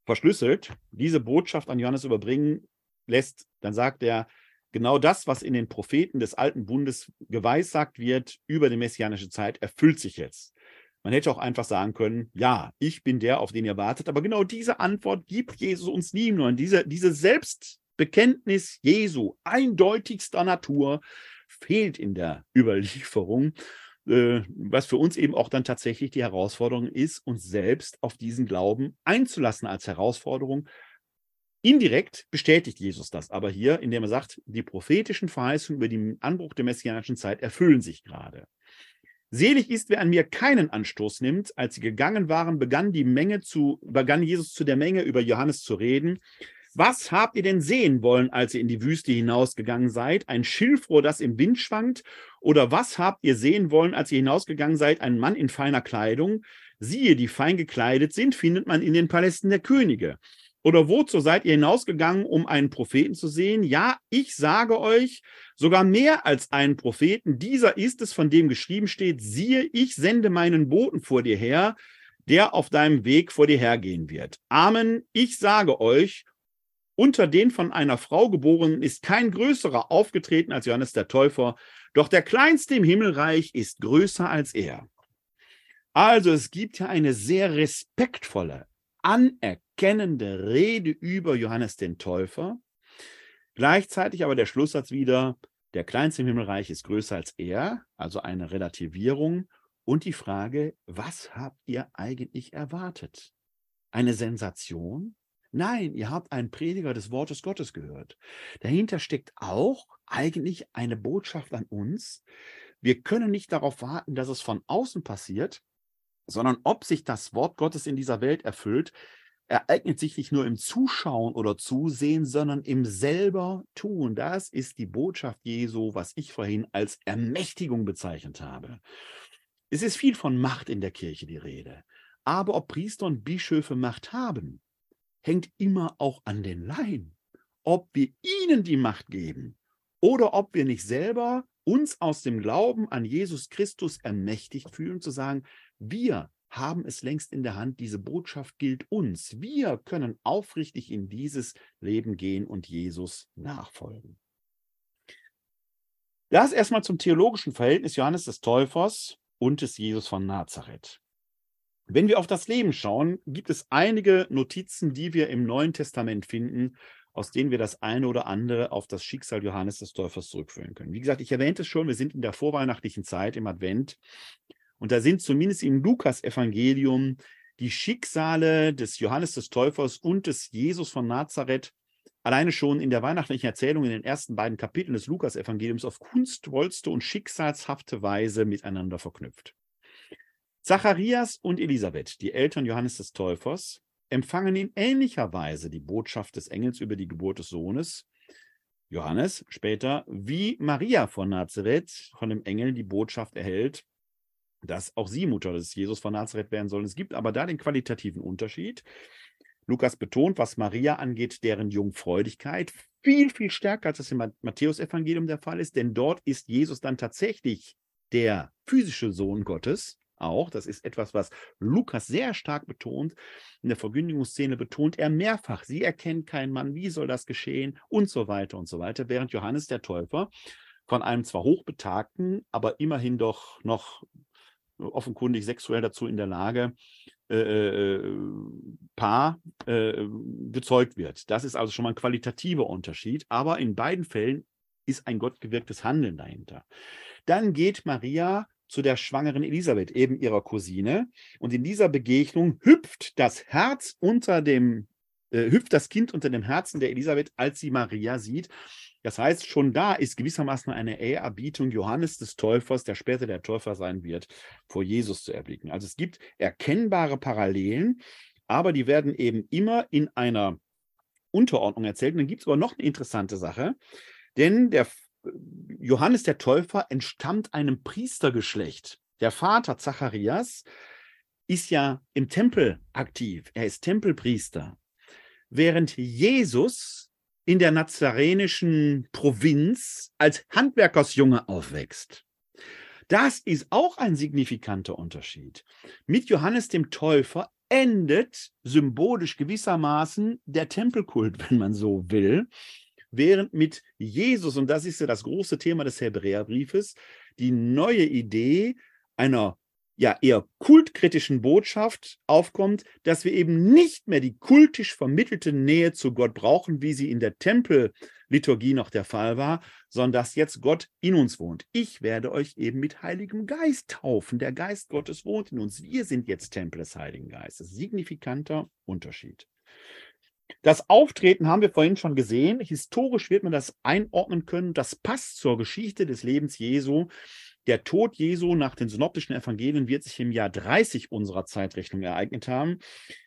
verschlüsselt diese Botschaft an Johannes überbringen lässt, dann sagt er, genau das, was in den Propheten des alten Bundes geweissagt wird über die messianische Zeit, erfüllt sich jetzt. Man hätte auch einfach sagen können, ja, ich bin der, auf den ihr wartet. Aber genau diese Antwort gibt Jesus uns nie nur. Diese, diese Selbstbekenntnis Jesu eindeutigster Natur fehlt in der Überlieferung, äh, was für uns eben auch dann tatsächlich die Herausforderung ist, uns selbst auf diesen Glauben einzulassen als Herausforderung, Indirekt bestätigt Jesus das aber hier, indem er sagt, die prophetischen Verheißungen über den Anbruch der messianischen Zeit erfüllen sich gerade. Selig ist, wer an mir keinen Anstoß nimmt. Als sie gegangen waren, begann die Menge zu, begann Jesus zu der Menge über Johannes zu reden. Was habt ihr denn sehen wollen, als ihr in die Wüste hinausgegangen seid? Ein Schilfrohr, das im Wind schwankt? Oder was habt ihr sehen wollen, als ihr hinausgegangen seid? Ein Mann in feiner Kleidung? Siehe, die fein gekleidet sind, findet man in den Palästen der Könige. Oder wozu seid ihr hinausgegangen, um einen Propheten zu sehen? Ja, ich sage euch, sogar mehr als einen Propheten. Dieser ist es, von dem geschrieben steht, siehe, ich sende meinen Boten vor dir her, der auf deinem Weg vor dir hergehen wird. Amen, ich sage euch, unter den von einer Frau geborenen ist kein größerer aufgetreten als Johannes der Täufer, doch der kleinste im Himmelreich ist größer als er. Also es gibt ja eine sehr respektvolle, anerkennende Rede über Johannes den Täufer. Gleichzeitig aber der Schlusssatz wieder, der Kleinste im Himmelreich ist größer als er, also eine Relativierung. Und die Frage, was habt ihr eigentlich erwartet? Eine Sensation? Nein, ihr habt einen Prediger des Wortes Gottes gehört. Dahinter steckt auch eigentlich eine Botschaft an uns. Wir können nicht darauf warten, dass es von außen passiert, sondern ob sich das Wort Gottes in dieser Welt erfüllt, ereignet sich nicht nur im Zuschauen oder Zusehen, sondern im selber Tun. Das ist die Botschaft Jesu, was ich vorhin als Ermächtigung bezeichnet habe. Es ist viel von Macht in der Kirche die Rede. Aber ob Priester und Bischöfe Macht haben, hängt immer auch an den Laien. Ob wir ihnen die Macht geben oder ob wir nicht selber uns aus dem Glauben an Jesus Christus ermächtigt fühlen, zu sagen, wir haben es längst in der Hand, diese Botschaft gilt uns. Wir können aufrichtig in dieses Leben gehen und Jesus nachfolgen. Das erstmal zum theologischen Verhältnis Johannes des Täufers und des Jesus von Nazareth. Wenn wir auf das Leben schauen, gibt es einige Notizen, die wir im Neuen Testament finden, aus denen wir das eine oder andere auf das Schicksal Johannes des Täufers zurückführen können. Wie gesagt, ich erwähnte es schon, wir sind in der vorweihnachtlichen Zeit im Advent und da sind zumindest im Lukas-Evangelium die Schicksale des Johannes des Täufers und des Jesus von Nazareth alleine schon in der weihnachtlichen Erzählung in den ersten beiden Kapiteln des Lukas-Evangeliums auf kunstvollste und schicksalshafte Weise miteinander verknüpft. Zacharias und Elisabeth, die Eltern Johannes des Täufers, empfangen in ähnlicher Weise die Botschaft des Engels über die Geburt des Sohnes, Johannes später, wie Maria von Nazareth von dem Engel die Botschaft erhält, dass auch sie Mutter des Jesus von Nazareth werden soll. Es gibt aber da den qualitativen Unterschied. Lukas betont, was Maria angeht, deren Jungfräulichkeit viel, viel stärker, als das im Matthäusevangelium der Fall ist, denn dort ist Jesus dann tatsächlich der physische Sohn Gottes. Auch, das ist etwas, was Lukas sehr stark betont. In der Verkündigungsszene betont er mehrfach, sie erkennt keinen Mann, wie soll das geschehen und so weiter und so weiter, während Johannes der Täufer von einem zwar hochbetagten, aber immerhin doch noch offenkundig sexuell dazu in der Lage, äh, äh, äh, Paar äh, gezeugt wird. Das ist also schon mal ein qualitativer Unterschied, aber in beiden Fällen ist ein gottgewirktes Handeln dahinter. Dann geht Maria zu der schwangeren Elisabeth, eben ihrer Cousine, und in dieser Begegnung hüpft das Herz unter dem, äh, hüpft das Kind unter dem Herzen der Elisabeth, als sie Maria sieht. Das heißt, schon da ist gewissermaßen eine Ehrerbietung Johannes des Täufers, der später der Täufer sein wird, vor Jesus zu erblicken. Also es gibt erkennbare Parallelen, aber die werden eben immer in einer Unterordnung erzählt. Und dann gibt es aber noch eine interessante Sache, denn der Johannes der Täufer entstammt einem Priestergeschlecht. Der Vater Zacharias ist ja im Tempel aktiv. Er ist Tempelpriester. Während Jesus in der nazarenischen Provinz als Handwerkersjunge aufwächst. Das ist auch ein signifikanter Unterschied. Mit Johannes dem Täufer endet symbolisch gewissermaßen der Tempelkult, wenn man so will, während mit Jesus, und das ist ja das große Thema des Hebräerbriefes, die neue Idee einer ja eher kultkritischen Botschaft aufkommt, dass wir eben nicht mehr die kultisch vermittelte Nähe zu Gott brauchen, wie sie in der Tempelliturgie noch der Fall war, sondern dass jetzt Gott in uns wohnt. Ich werde euch eben mit Heiligem Geist taufen. Der Geist Gottes wohnt in uns. Wir sind jetzt Tempel des Heiligen Geistes. Signifikanter Unterschied. Das Auftreten haben wir vorhin schon gesehen. Historisch wird man das einordnen können. Das passt zur Geschichte des Lebens Jesu. Der Tod Jesu nach den synoptischen Evangelien wird sich im Jahr 30 unserer Zeitrechnung ereignet haben.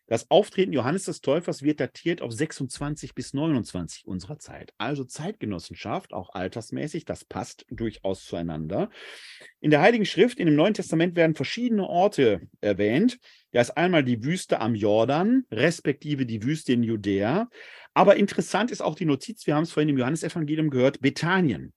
Das Auftreten Johannes des Täufers wird datiert auf 26 bis 29 unserer Zeit. Also Zeitgenossenschaft, auch altersmäßig, das passt durchaus zueinander. In der Heiligen Schrift, in dem Neuen Testament werden verschiedene Orte erwähnt. Da ist einmal die Wüste am Jordan, respektive die Wüste in Judäa. Aber interessant ist auch die Notiz, wir haben es vorhin im Johannesevangelium gehört, Bethanien.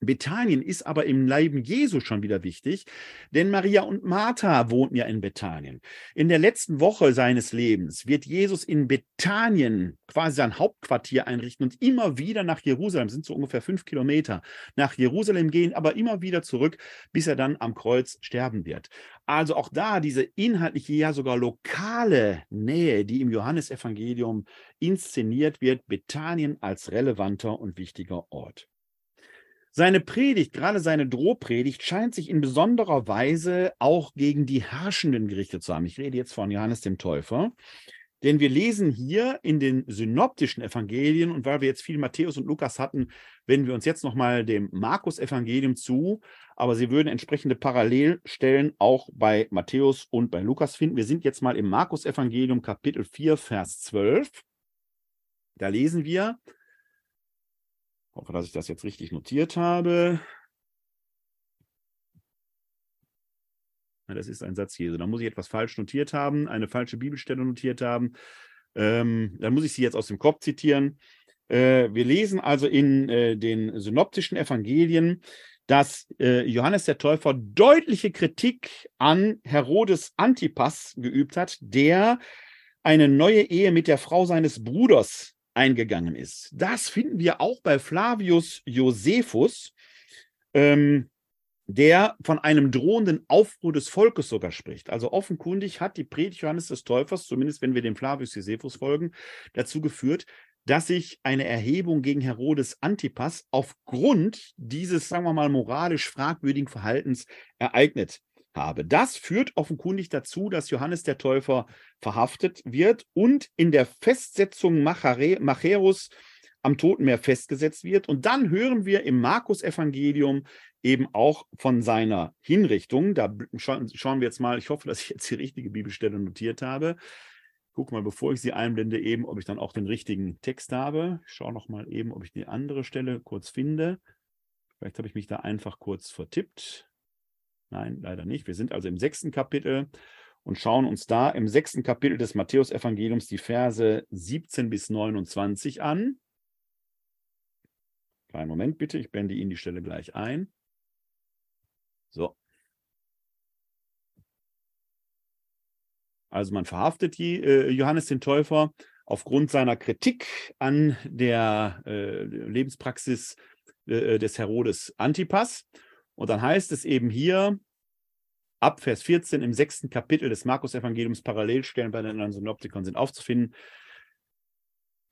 Bethanien ist aber im Leben Jesu schon wieder wichtig, denn Maria und Martha wohnten ja in Bethanien. In der letzten Woche seines Lebens wird Jesus in Bethanien quasi sein Hauptquartier einrichten und immer wieder nach Jerusalem, sind so ungefähr fünf Kilometer, nach Jerusalem gehen, aber immer wieder zurück, bis er dann am Kreuz sterben wird. Also auch da diese inhaltliche, ja sogar lokale Nähe, die im Johannesevangelium inszeniert wird, Bethanien als relevanter und wichtiger Ort. Seine Predigt, gerade seine Drohpredigt, scheint sich in besonderer Weise auch gegen die Herrschenden gerichtet zu haben. Ich rede jetzt von Johannes dem Täufer. Denn wir lesen hier in den synoptischen Evangelien, und weil wir jetzt viel Matthäus und Lukas hatten, wenden wir uns jetzt nochmal dem Markus-Evangelium zu. Aber Sie würden entsprechende Parallelstellen auch bei Matthäus und bei Lukas finden. Wir sind jetzt mal im Markus-Evangelium, Kapitel 4, Vers 12. Da lesen wir, hoffe, dass ich das jetzt richtig notiert habe. das ist ein Satz Jesu. Da muss ich etwas falsch notiert haben, eine falsche Bibelstelle notiert haben. Ähm, dann muss ich sie jetzt aus dem Kopf zitieren. Äh, wir lesen also in äh, den synoptischen Evangelien, dass äh, Johannes der Täufer deutliche Kritik an Herodes Antipas geübt hat, der eine neue Ehe mit der Frau seines Bruders eingegangen ist. Das finden wir auch bei Flavius Josephus, ähm, der von einem drohenden Aufruhr des Volkes sogar spricht. Also offenkundig hat die Predigt Johannes des Täufers, zumindest wenn wir dem Flavius Josephus folgen, dazu geführt, dass sich eine Erhebung gegen Herodes Antipas aufgrund dieses, sagen wir mal, moralisch fragwürdigen Verhaltens ereignet habe. Das führt offenkundig dazu, dass Johannes der Täufer verhaftet wird und in der Festsetzung Macherus am Totenmeer festgesetzt wird. Und dann hören wir im Markus-Evangelium eben auch von seiner Hinrichtung. Da schauen wir jetzt mal, ich hoffe, dass ich jetzt die richtige Bibelstelle notiert habe. Guck mal, bevor ich sie einblende, eben, ob ich dann auch den richtigen Text habe. Ich schaue noch mal eben, ob ich die andere Stelle kurz finde. Vielleicht habe ich mich da einfach kurz vertippt. Nein, leider nicht. Wir sind also im sechsten Kapitel und schauen uns da im sechsten Kapitel des Matthäus-Evangeliums die Verse 17 bis 29 an. Kleinen Moment bitte, ich blende Ihnen die Stelle gleich ein. So, Also man verhaftet die, äh, Johannes den Täufer aufgrund seiner Kritik an der äh, Lebenspraxis äh, des Herodes Antipas. Und dann heißt es eben hier, ab Vers 14 im sechsten Kapitel des Markus-Evangeliums, Parallelstellen bei den anderen Synoptikern sind aufzufinden.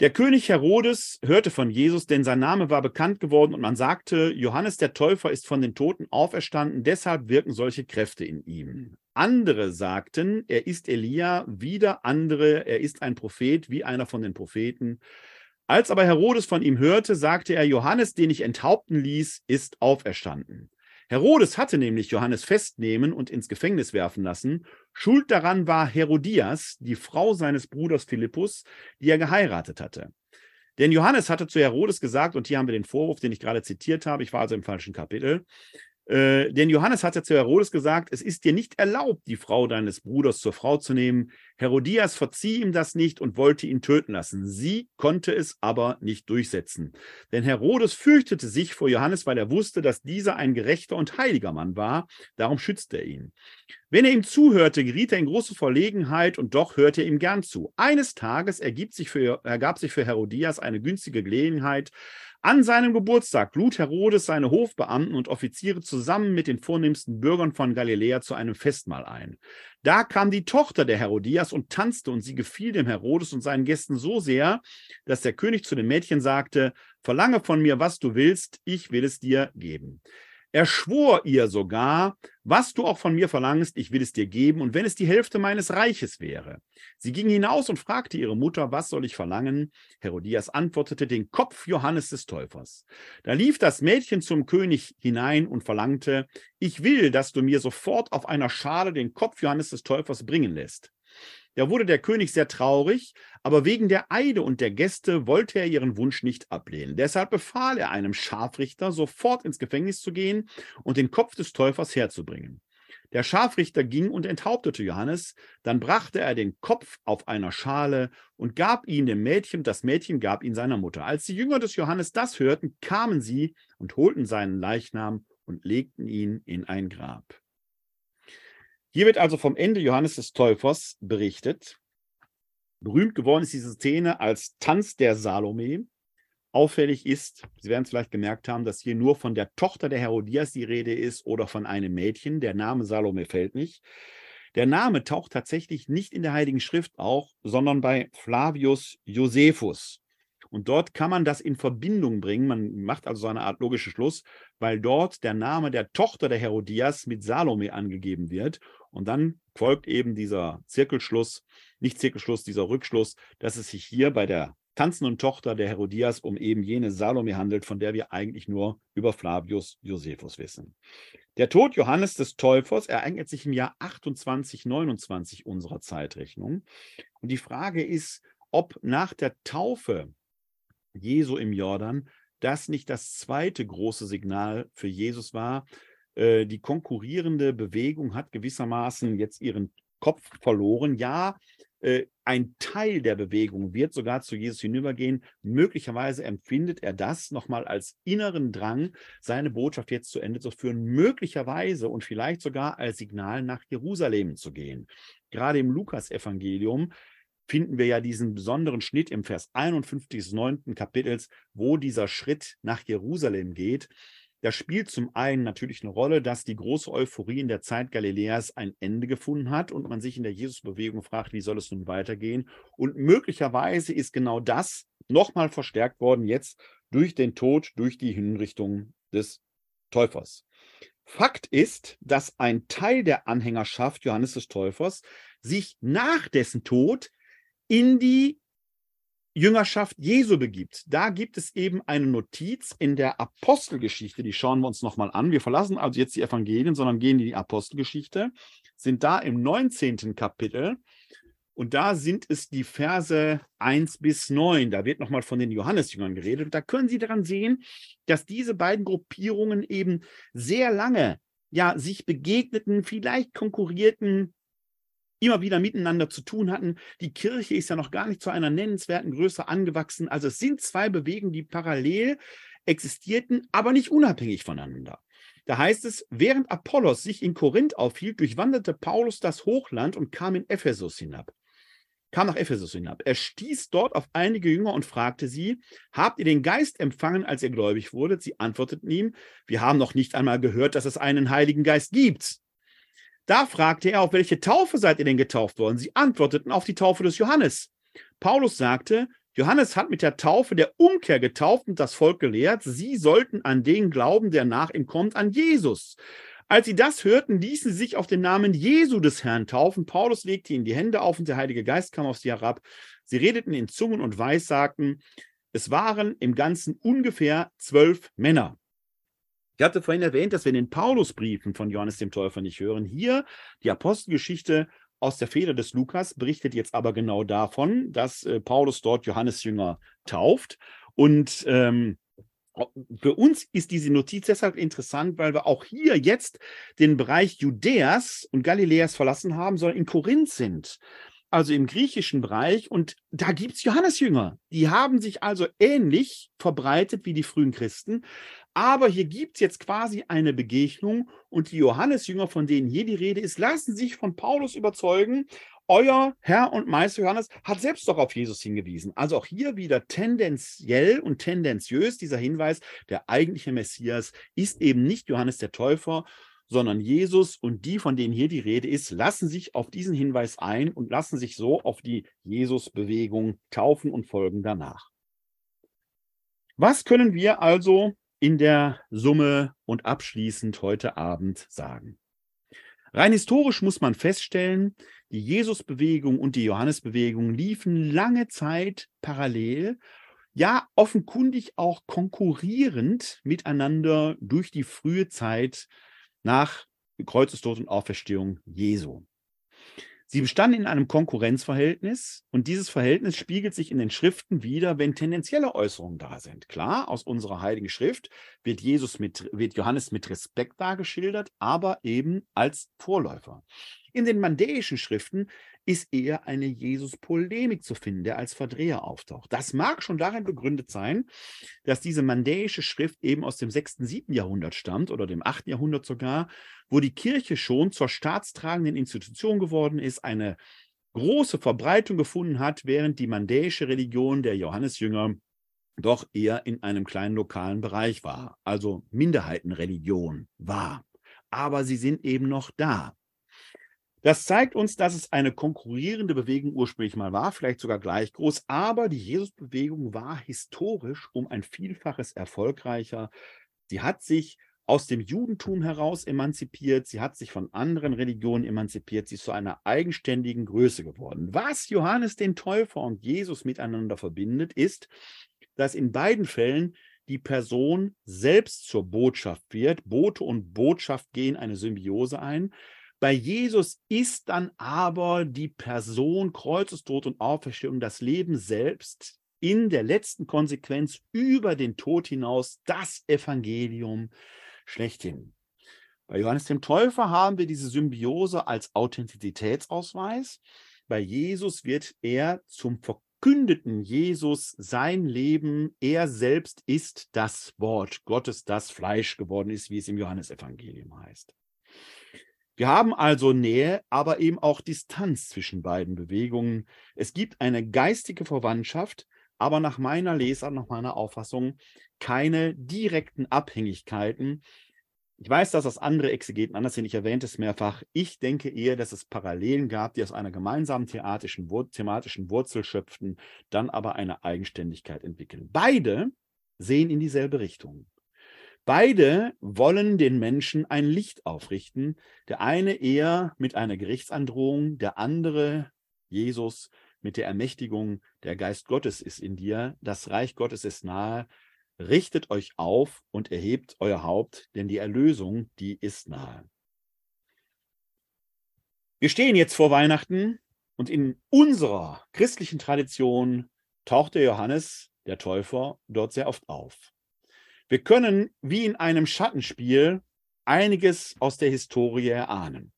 Der König Herodes hörte von Jesus, denn sein Name war bekannt geworden und man sagte, Johannes der Täufer ist von den Toten auferstanden, deshalb wirken solche Kräfte in ihm. Andere sagten, er ist Elia, wieder andere, er ist ein Prophet, wie einer von den Propheten. Als aber Herodes von ihm hörte, sagte er, Johannes, den ich enthaupten ließ, ist auferstanden. Herodes hatte nämlich Johannes festnehmen und ins Gefängnis werfen lassen. Schuld daran war Herodias, die Frau seines Bruders Philippus, die er geheiratet hatte. Denn Johannes hatte zu Herodes gesagt, und hier haben wir den Vorwurf, den ich gerade zitiert habe, ich war also im falschen Kapitel, äh, denn Johannes hatte zu Herodes gesagt, es ist dir nicht erlaubt, die Frau deines Bruders zur Frau zu nehmen. Herodias verzieh ihm das nicht und wollte ihn töten lassen. Sie konnte es aber nicht durchsetzen. Denn Herodes fürchtete sich vor Johannes, weil er wusste, dass dieser ein gerechter und heiliger Mann war. Darum schützte er ihn. Wenn er ihm zuhörte, geriet er in große Verlegenheit und doch hörte er ihm gern zu. Eines Tages ergab sich für Herodias eine günstige Gelegenheit, an seinem Geburtstag lud Herodes seine Hofbeamten und Offiziere zusammen mit den vornehmsten Bürgern von Galiläa zu einem Festmahl ein. Da kam die Tochter der Herodias und tanzte, und sie gefiel dem Herodes und seinen Gästen so sehr, dass der König zu den Mädchen sagte: Verlange von mir, was du willst, ich will es dir geben. Er schwor ihr sogar, was du auch von mir verlangst, ich will es dir geben, und wenn es die Hälfte meines Reiches wäre. Sie ging hinaus und fragte ihre Mutter, was soll ich verlangen? Herodias antwortete, den Kopf Johannes des Täufers. Da lief das Mädchen zum König hinein und verlangte, ich will, dass du mir sofort auf einer Schale den Kopf Johannes des Täufers bringen lässt. Da wurde der König sehr traurig, aber wegen der Eide und der Gäste wollte er ihren Wunsch nicht ablehnen. Deshalb befahl er einem Scharfrichter, sofort ins Gefängnis zu gehen und den Kopf des Täufers herzubringen. Der Scharfrichter ging und enthauptete Johannes, dann brachte er den Kopf auf einer Schale und gab ihn dem Mädchen, das Mädchen gab ihn seiner Mutter. Als die Jünger des Johannes das hörten, kamen sie und holten seinen Leichnam und legten ihn in ein Grab. Hier wird also vom Ende Johannes des Täufers berichtet. Berühmt geworden ist diese Szene als Tanz der Salome. Auffällig ist, Sie werden es vielleicht gemerkt haben, dass hier nur von der Tochter der Herodias die Rede ist oder von einem Mädchen. Der Name Salome fällt nicht. Der Name taucht tatsächlich nicht in der Heiligen Schrift auch, sondern bei Flavius Josephus. Und dort kann man das in Verbindung bringen. Man macht also so eine Art logischen Schluss, weil dort der Name der Tochter der Herodias mit Salome angegeben wird. Und dann folgt eben dieser Zirkelschluss, nicht Zirkelschluss, dieser Rückschluss, dass es sich hier bei der tanzenden Tochter der Herodias um eben jene Salome handelt, von der wir eigentlich nur über Flavius Josephus wissen. Der Tod Johannes des Täufers ereignet sich im Jahr 28, 29 unserer Zeitrechnung. Und die Frage ist, ob nach der Taufe Jesu im Jordan das nicht das zweite große Signal für Jesus war, äh, die konkurrierende Bewegung hat gewissermaßen jetzt ihren Kopf verloren. Ja, äh, ein Teil der Bewegung wird sogar zu Jesus hinübergehen. Möglicherweise empfindet er das nochmal als inneren Drang, seine Botschaft jetzt zu Ende zu führen. Möglicherweise und vielleicht sogar als Signal nach Jerusalem zu gehen. Gerade im Lukas-Evangelium finden wir ja diesen besonderen Schnitt im Vers 51 des 9. Kapitels, wo dieser Schritt nach Jerusalem geht. Da spielt zum einen natürlich eine Rolle, dass die große Euphorie in der Zeit Galiläas ein Ende gefunden hat und man sich in der Jesusbewegung fragt, wie soll es nun weitergehen? Und möglicherweise ist genau das nochmal verstärkt worden jetzt durch den Tod, durch die Hinrichtung des Täufers. Fakt ist, dass ein Teil der Anhängerschaft Johannes des Täufers sich nach dessen Tod in die Jüngerschaft Jesu begibt. Da gibt es eben eine Notiz in der Apostelgeschichte, die schauen wir uns nochmal an. Wir verlassen also jetzt die Evangelien, sondern gehen in die Apostelgeschichte, sind da im 19. Kapitel und da sind es die Verse 1 bis 9. Da wird nochmal von den Johannesjüngern geredet. Und da können Sie daran sehen, dass diese beiden Gruppierungen eben sehr lange ja, sich begegneten, vielleicht konkurrierten, immer wieder miteinander zu tun hatten. Die Kirche ist ja noch gar nicht zu einer nennenswerten Größe angewachsen. Also es sind zwei Bewegungen, die parallel existierten, aber nicht unabhängig voneinander. Da heißt es, während Apollos sich in Korinth aufhielt, durchwanderte Paulus das Hochland und kam in Ephesus hinab. Kam nach Ephesus hinab. Er stieß dort auf einige Jünger und fragte sie: Habt ihr den Geist empfangen, als ihr gläubig wurdet? Sie antworteten ihm: Wir haben noch nicht einmal gehört, dass es einen Heiligen Geist gibt. Da fragte er, auf welche Taufe seid ihr denn getauft worden? Sie antworteten auf die Taufe des Johannes. Paulus sagte, Johannes hat mit der Taufe der Umkehr getauft und das Volk gelehrt, sie sollten an den glauben, der nach ihm kommt, an Jesus. Als sie das hörten, ließen sie sich auf den Namen Jesu des Herrn taufen. Paulus legte ihnen die Hände auf und der Heilige Geist kam auf sie herab. Sie redeten in Zungen und Weissagten. Es waren im Ganzen ungefähr zwölf Männer. Ich hatte vorhin erwähnt, dass wir in den Paulusbriefen von Johannes dem Täufer nicht hören. Hier die Apostelgeschichte aus der Feder des Lukas berichtet jetzt aber genau davon, dass äh, Paulus dort Johannes Jünger tauft. Und ähm, für uns ist diese Notiz deshalb interessant, weil wir auch hier jetzt den Bereich Judäas und Galiläas verlassen haben, sondern in Korinth sind also im griechischen Bereich, und da gibt es Johannesjünger. Die haben sich also ähnlich verbreitet wie die frühen Christen, aber hier gibt es jetzt quasi eine Begegnung und die Johannesjünger, von denen hier die Rede ist, lassen sich von Paulus überzeugen. Euer Herr und Meister Johannes hat selbst doch auf Jesus hingewiesen. Also auch hier wieder tendenziell und tendenziös dieser Hinweis, der eigentliche Messias ist eben nicht Johannes der Täufer, sondern Jesus und die, von denen hier die Rede ist, lassen sich auf diesen Hinweis ein und lassen sich so auf die Jesus-Bewegung taufen und folgen danach. Was können wir also in der Summe und abschließend heute Abend sagen. Rein historisch muss man feststellen, die Jesusbewegung und die Johannesbewegung liefen lange Zeit parallel, ja offenkundig auch konkurrierend miteinander durch die frühe Zeit nach Kreuzestod und Auferstehung Jesu. Sie bestanden in einem Konkurrenzverhältnis und dieses Verhältnis spiegelt sich in den Schriften wieder, wenn tendenzielle Äußerungen da sind. Klar, aus unserer Heiligen Schrift wird Jesus mit, wird Johannes mit Respekt dargeschildert, aber eben als Vorläufer. In den mandäischen Schriften ist eher eine Jesus-Polemik zu finden, der als Verdreher auftaucht. Das mag schon darin begründet sein, dass diese mandäische Schrift eben aus dem 6., 7. Jahrhundert stammt oder dem 8. Jahrhundert sogar, wo die Kirche schon zur staatstragenden Institution geworden ist, eine große Verbreitung gefunden hat, während die mandäische Religion der Johannesjünger doch eher in einem kleinen lokalen Bereich war, also Minderheitenreligion war. Aber sie sind eben noch da. Das zeigt uns, dass es eine konkurrierende Bewegung ursprünglich mal war, vielleicht sogar gleich groß, aber die Jesusbewegung war historisch um ein Vielfaches erfolgreicher. Sie hat sich aus dem Judentum heraus emanzipiert, sie hat sich von anderen Religionen emanzipiert, sie ist zu einer eigenständigen Größe geworden. Was Johannes den Täufer und Jesus miteinander verbindet, ist, dass in beiden Fällen die Person selbst zur Botschaft wird. Bote und Botschaft gehen eine Symbiose ein. Bei Jesus ist dann aber die Person Kreuzestod und Auferstehung, das Leben selbst in der letzten Konsequenz über den Tod hinaus das Evangelium schlechthin. Bei Johannes dem Täufer haben wir diese Symbiose als Authentizitätsausweis. Bei Jesus wird er zum verkündeten Jesus sein Leben. Er selbst ist das Wort Gottes, das Fleisch geworden ist, wie es im Johannesevangelium heißt. Wir haben also Nähe, aber eben auch Distanz zwischen beiden Bewegungen. Es gibt eine geistige Verwandtschaft, aber nach meiner Leser, nach meiner Auffassung keine direkten Abhängigkeiten. Ich weiß, dass das andere Exegeten anders sind, ich erwähnte es mehrfach. Ich denke eher, dass es Parallelen gab, die aus einer gemeinsamen thematischen, thematischen Wurzel schöpften, dann aber eine Eigenständigkeit entwickeln. Beide sehen in dieselbe Richtung. Beide wollen den Menschen ein Licht aufrichten. Der eine eher mit einer Gerichtsandrohung, der andere, Jesus, mit der Ermächtigung, der Geist Gottes ist in dir, das Reich Gottes ist nahe. Richtet euch auf und erhebt euer Haupt, denn die Erlösung, die ist nahe. Wir stehen jetzt vor Weihnachten und in unserer christlichen Tradition taucht der Johannes, der Täufer, dort sehr oft auf. Wir können wie in einem Schattenspiel einiges aus der Historie erahnen.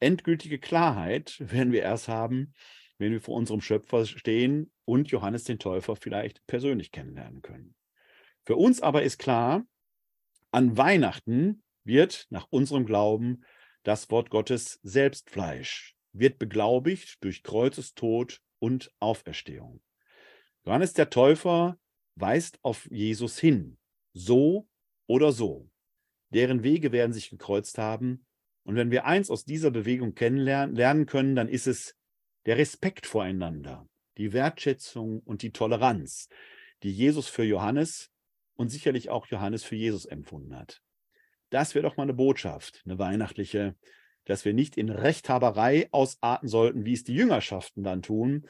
Endgültige Klarheit werden wir erst haben, wenn wir vor unserem Schöpfer stehen und Johannes den Täufer vielleicht persönlich kennenlernen können. Für uns aber ist klar, an Weihnachten wird nach unserem Glauben das Wort Gottes selbst Fleisch, wird beglaubigt durch Kreuzestod und Auferstehung. Johannes der Täufer weist auf Jesus hin, so oder so. Deren Wege werden sich gekreuzt haben. Und wenn wir eins aus dieser Bewegung kennenlernen lernen können, dann ist es der Respekt voreinander, die Wertschätzung und die Toleranz, die Jesus für Johannes und sicherlich auch Johannes für Jesus empfunden hat. Das wäre doch mal eine Botschaft, eine weihnachtliche, dass wir nicht in Rechthaberei ausarten sollten, wie es die Jüngerschaften dann tun,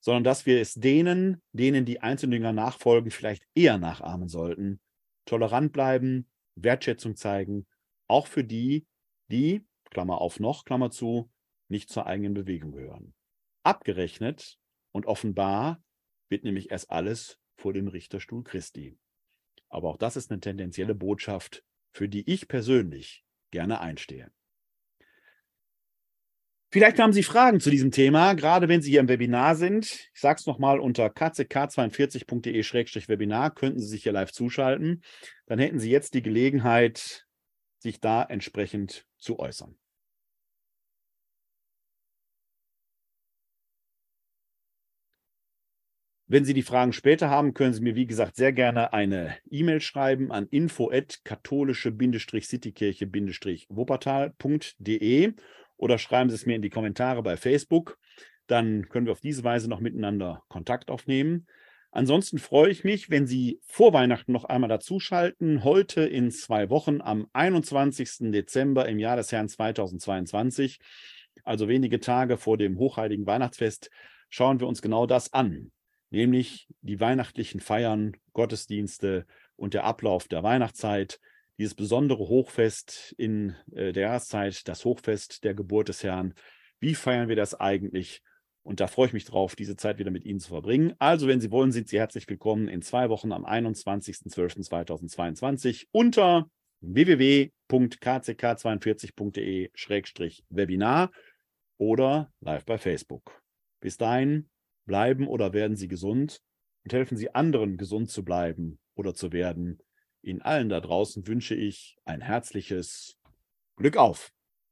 sondern dass wir es denen, denen die Einzeljünger nachfolgen, vielleicht eher nachahmen sollten, tolerant bleiben, Wertschätzung zeigen, auch für die, die, Klammer auf noch, Klammer zu, nicht zur eigenen Bewegung gehören. Abgerechnet und offenbar wird nämlich erst alles vor dem Richterstuhl Christi. Aber auch das ist eine tendenzielle Botschaft, für die ich persönlich gerne einstehe. Vielleicht haben Sie Fragen zu diesem Thema, gerade wenn Sie hier im Webinar sind. Ich sage es nochmal unter kck42.de-webinar könnten Sie sich hier live zuschalten. Dann hätten Sie jetzt die Gelegenheit, sich da entsprechend zu äußern. Wenn Sie die Fragen später haben, können Sie mir, wie gesagt, sehr gerne eine E-Mail schreiben an info-katholische-citykirche-wuppertal.de oder schreiben Sie es mir in die Kommentare bei Facebook. Dann können wir auf diese Weise noch miteinander Kontakt aufnehmen. Ansonsten freue ich mich, wenn Sie vor Weihnachten noch einmal dazuschalten. Heute in zwei Wochen am 21. Dezember im Jahr des Herrn 2022, also wenige Tage vor dem hochheiligen Weihnachtsfest, schauen wir uns genau das an, nämlich die weihnachtlichen Feiern, Gottesdienste und der Ablauf der Weihnachtszeit dieses besondere Hochfest in äh, der Jahreszeit, das Hochfest der Geburt des Herrn. Wie feiern wir das eigentlich? Und da freue ich mich drauf, diese Zeit wieder mit Ihnen zu verbringen. Also, wenn Sie wollen, sind Sie herzlich willkommen in zwei Wochen am 21.12.2022 unter www.kck42.de-webinar oder live bei Facebook. Bis dahin bleiben oder werden Sie gesund und helfen Sie anderen, gesund zu bleiben oder zu werden Ihnen allen da draußen wünsche ich ein herzliches Glück auf.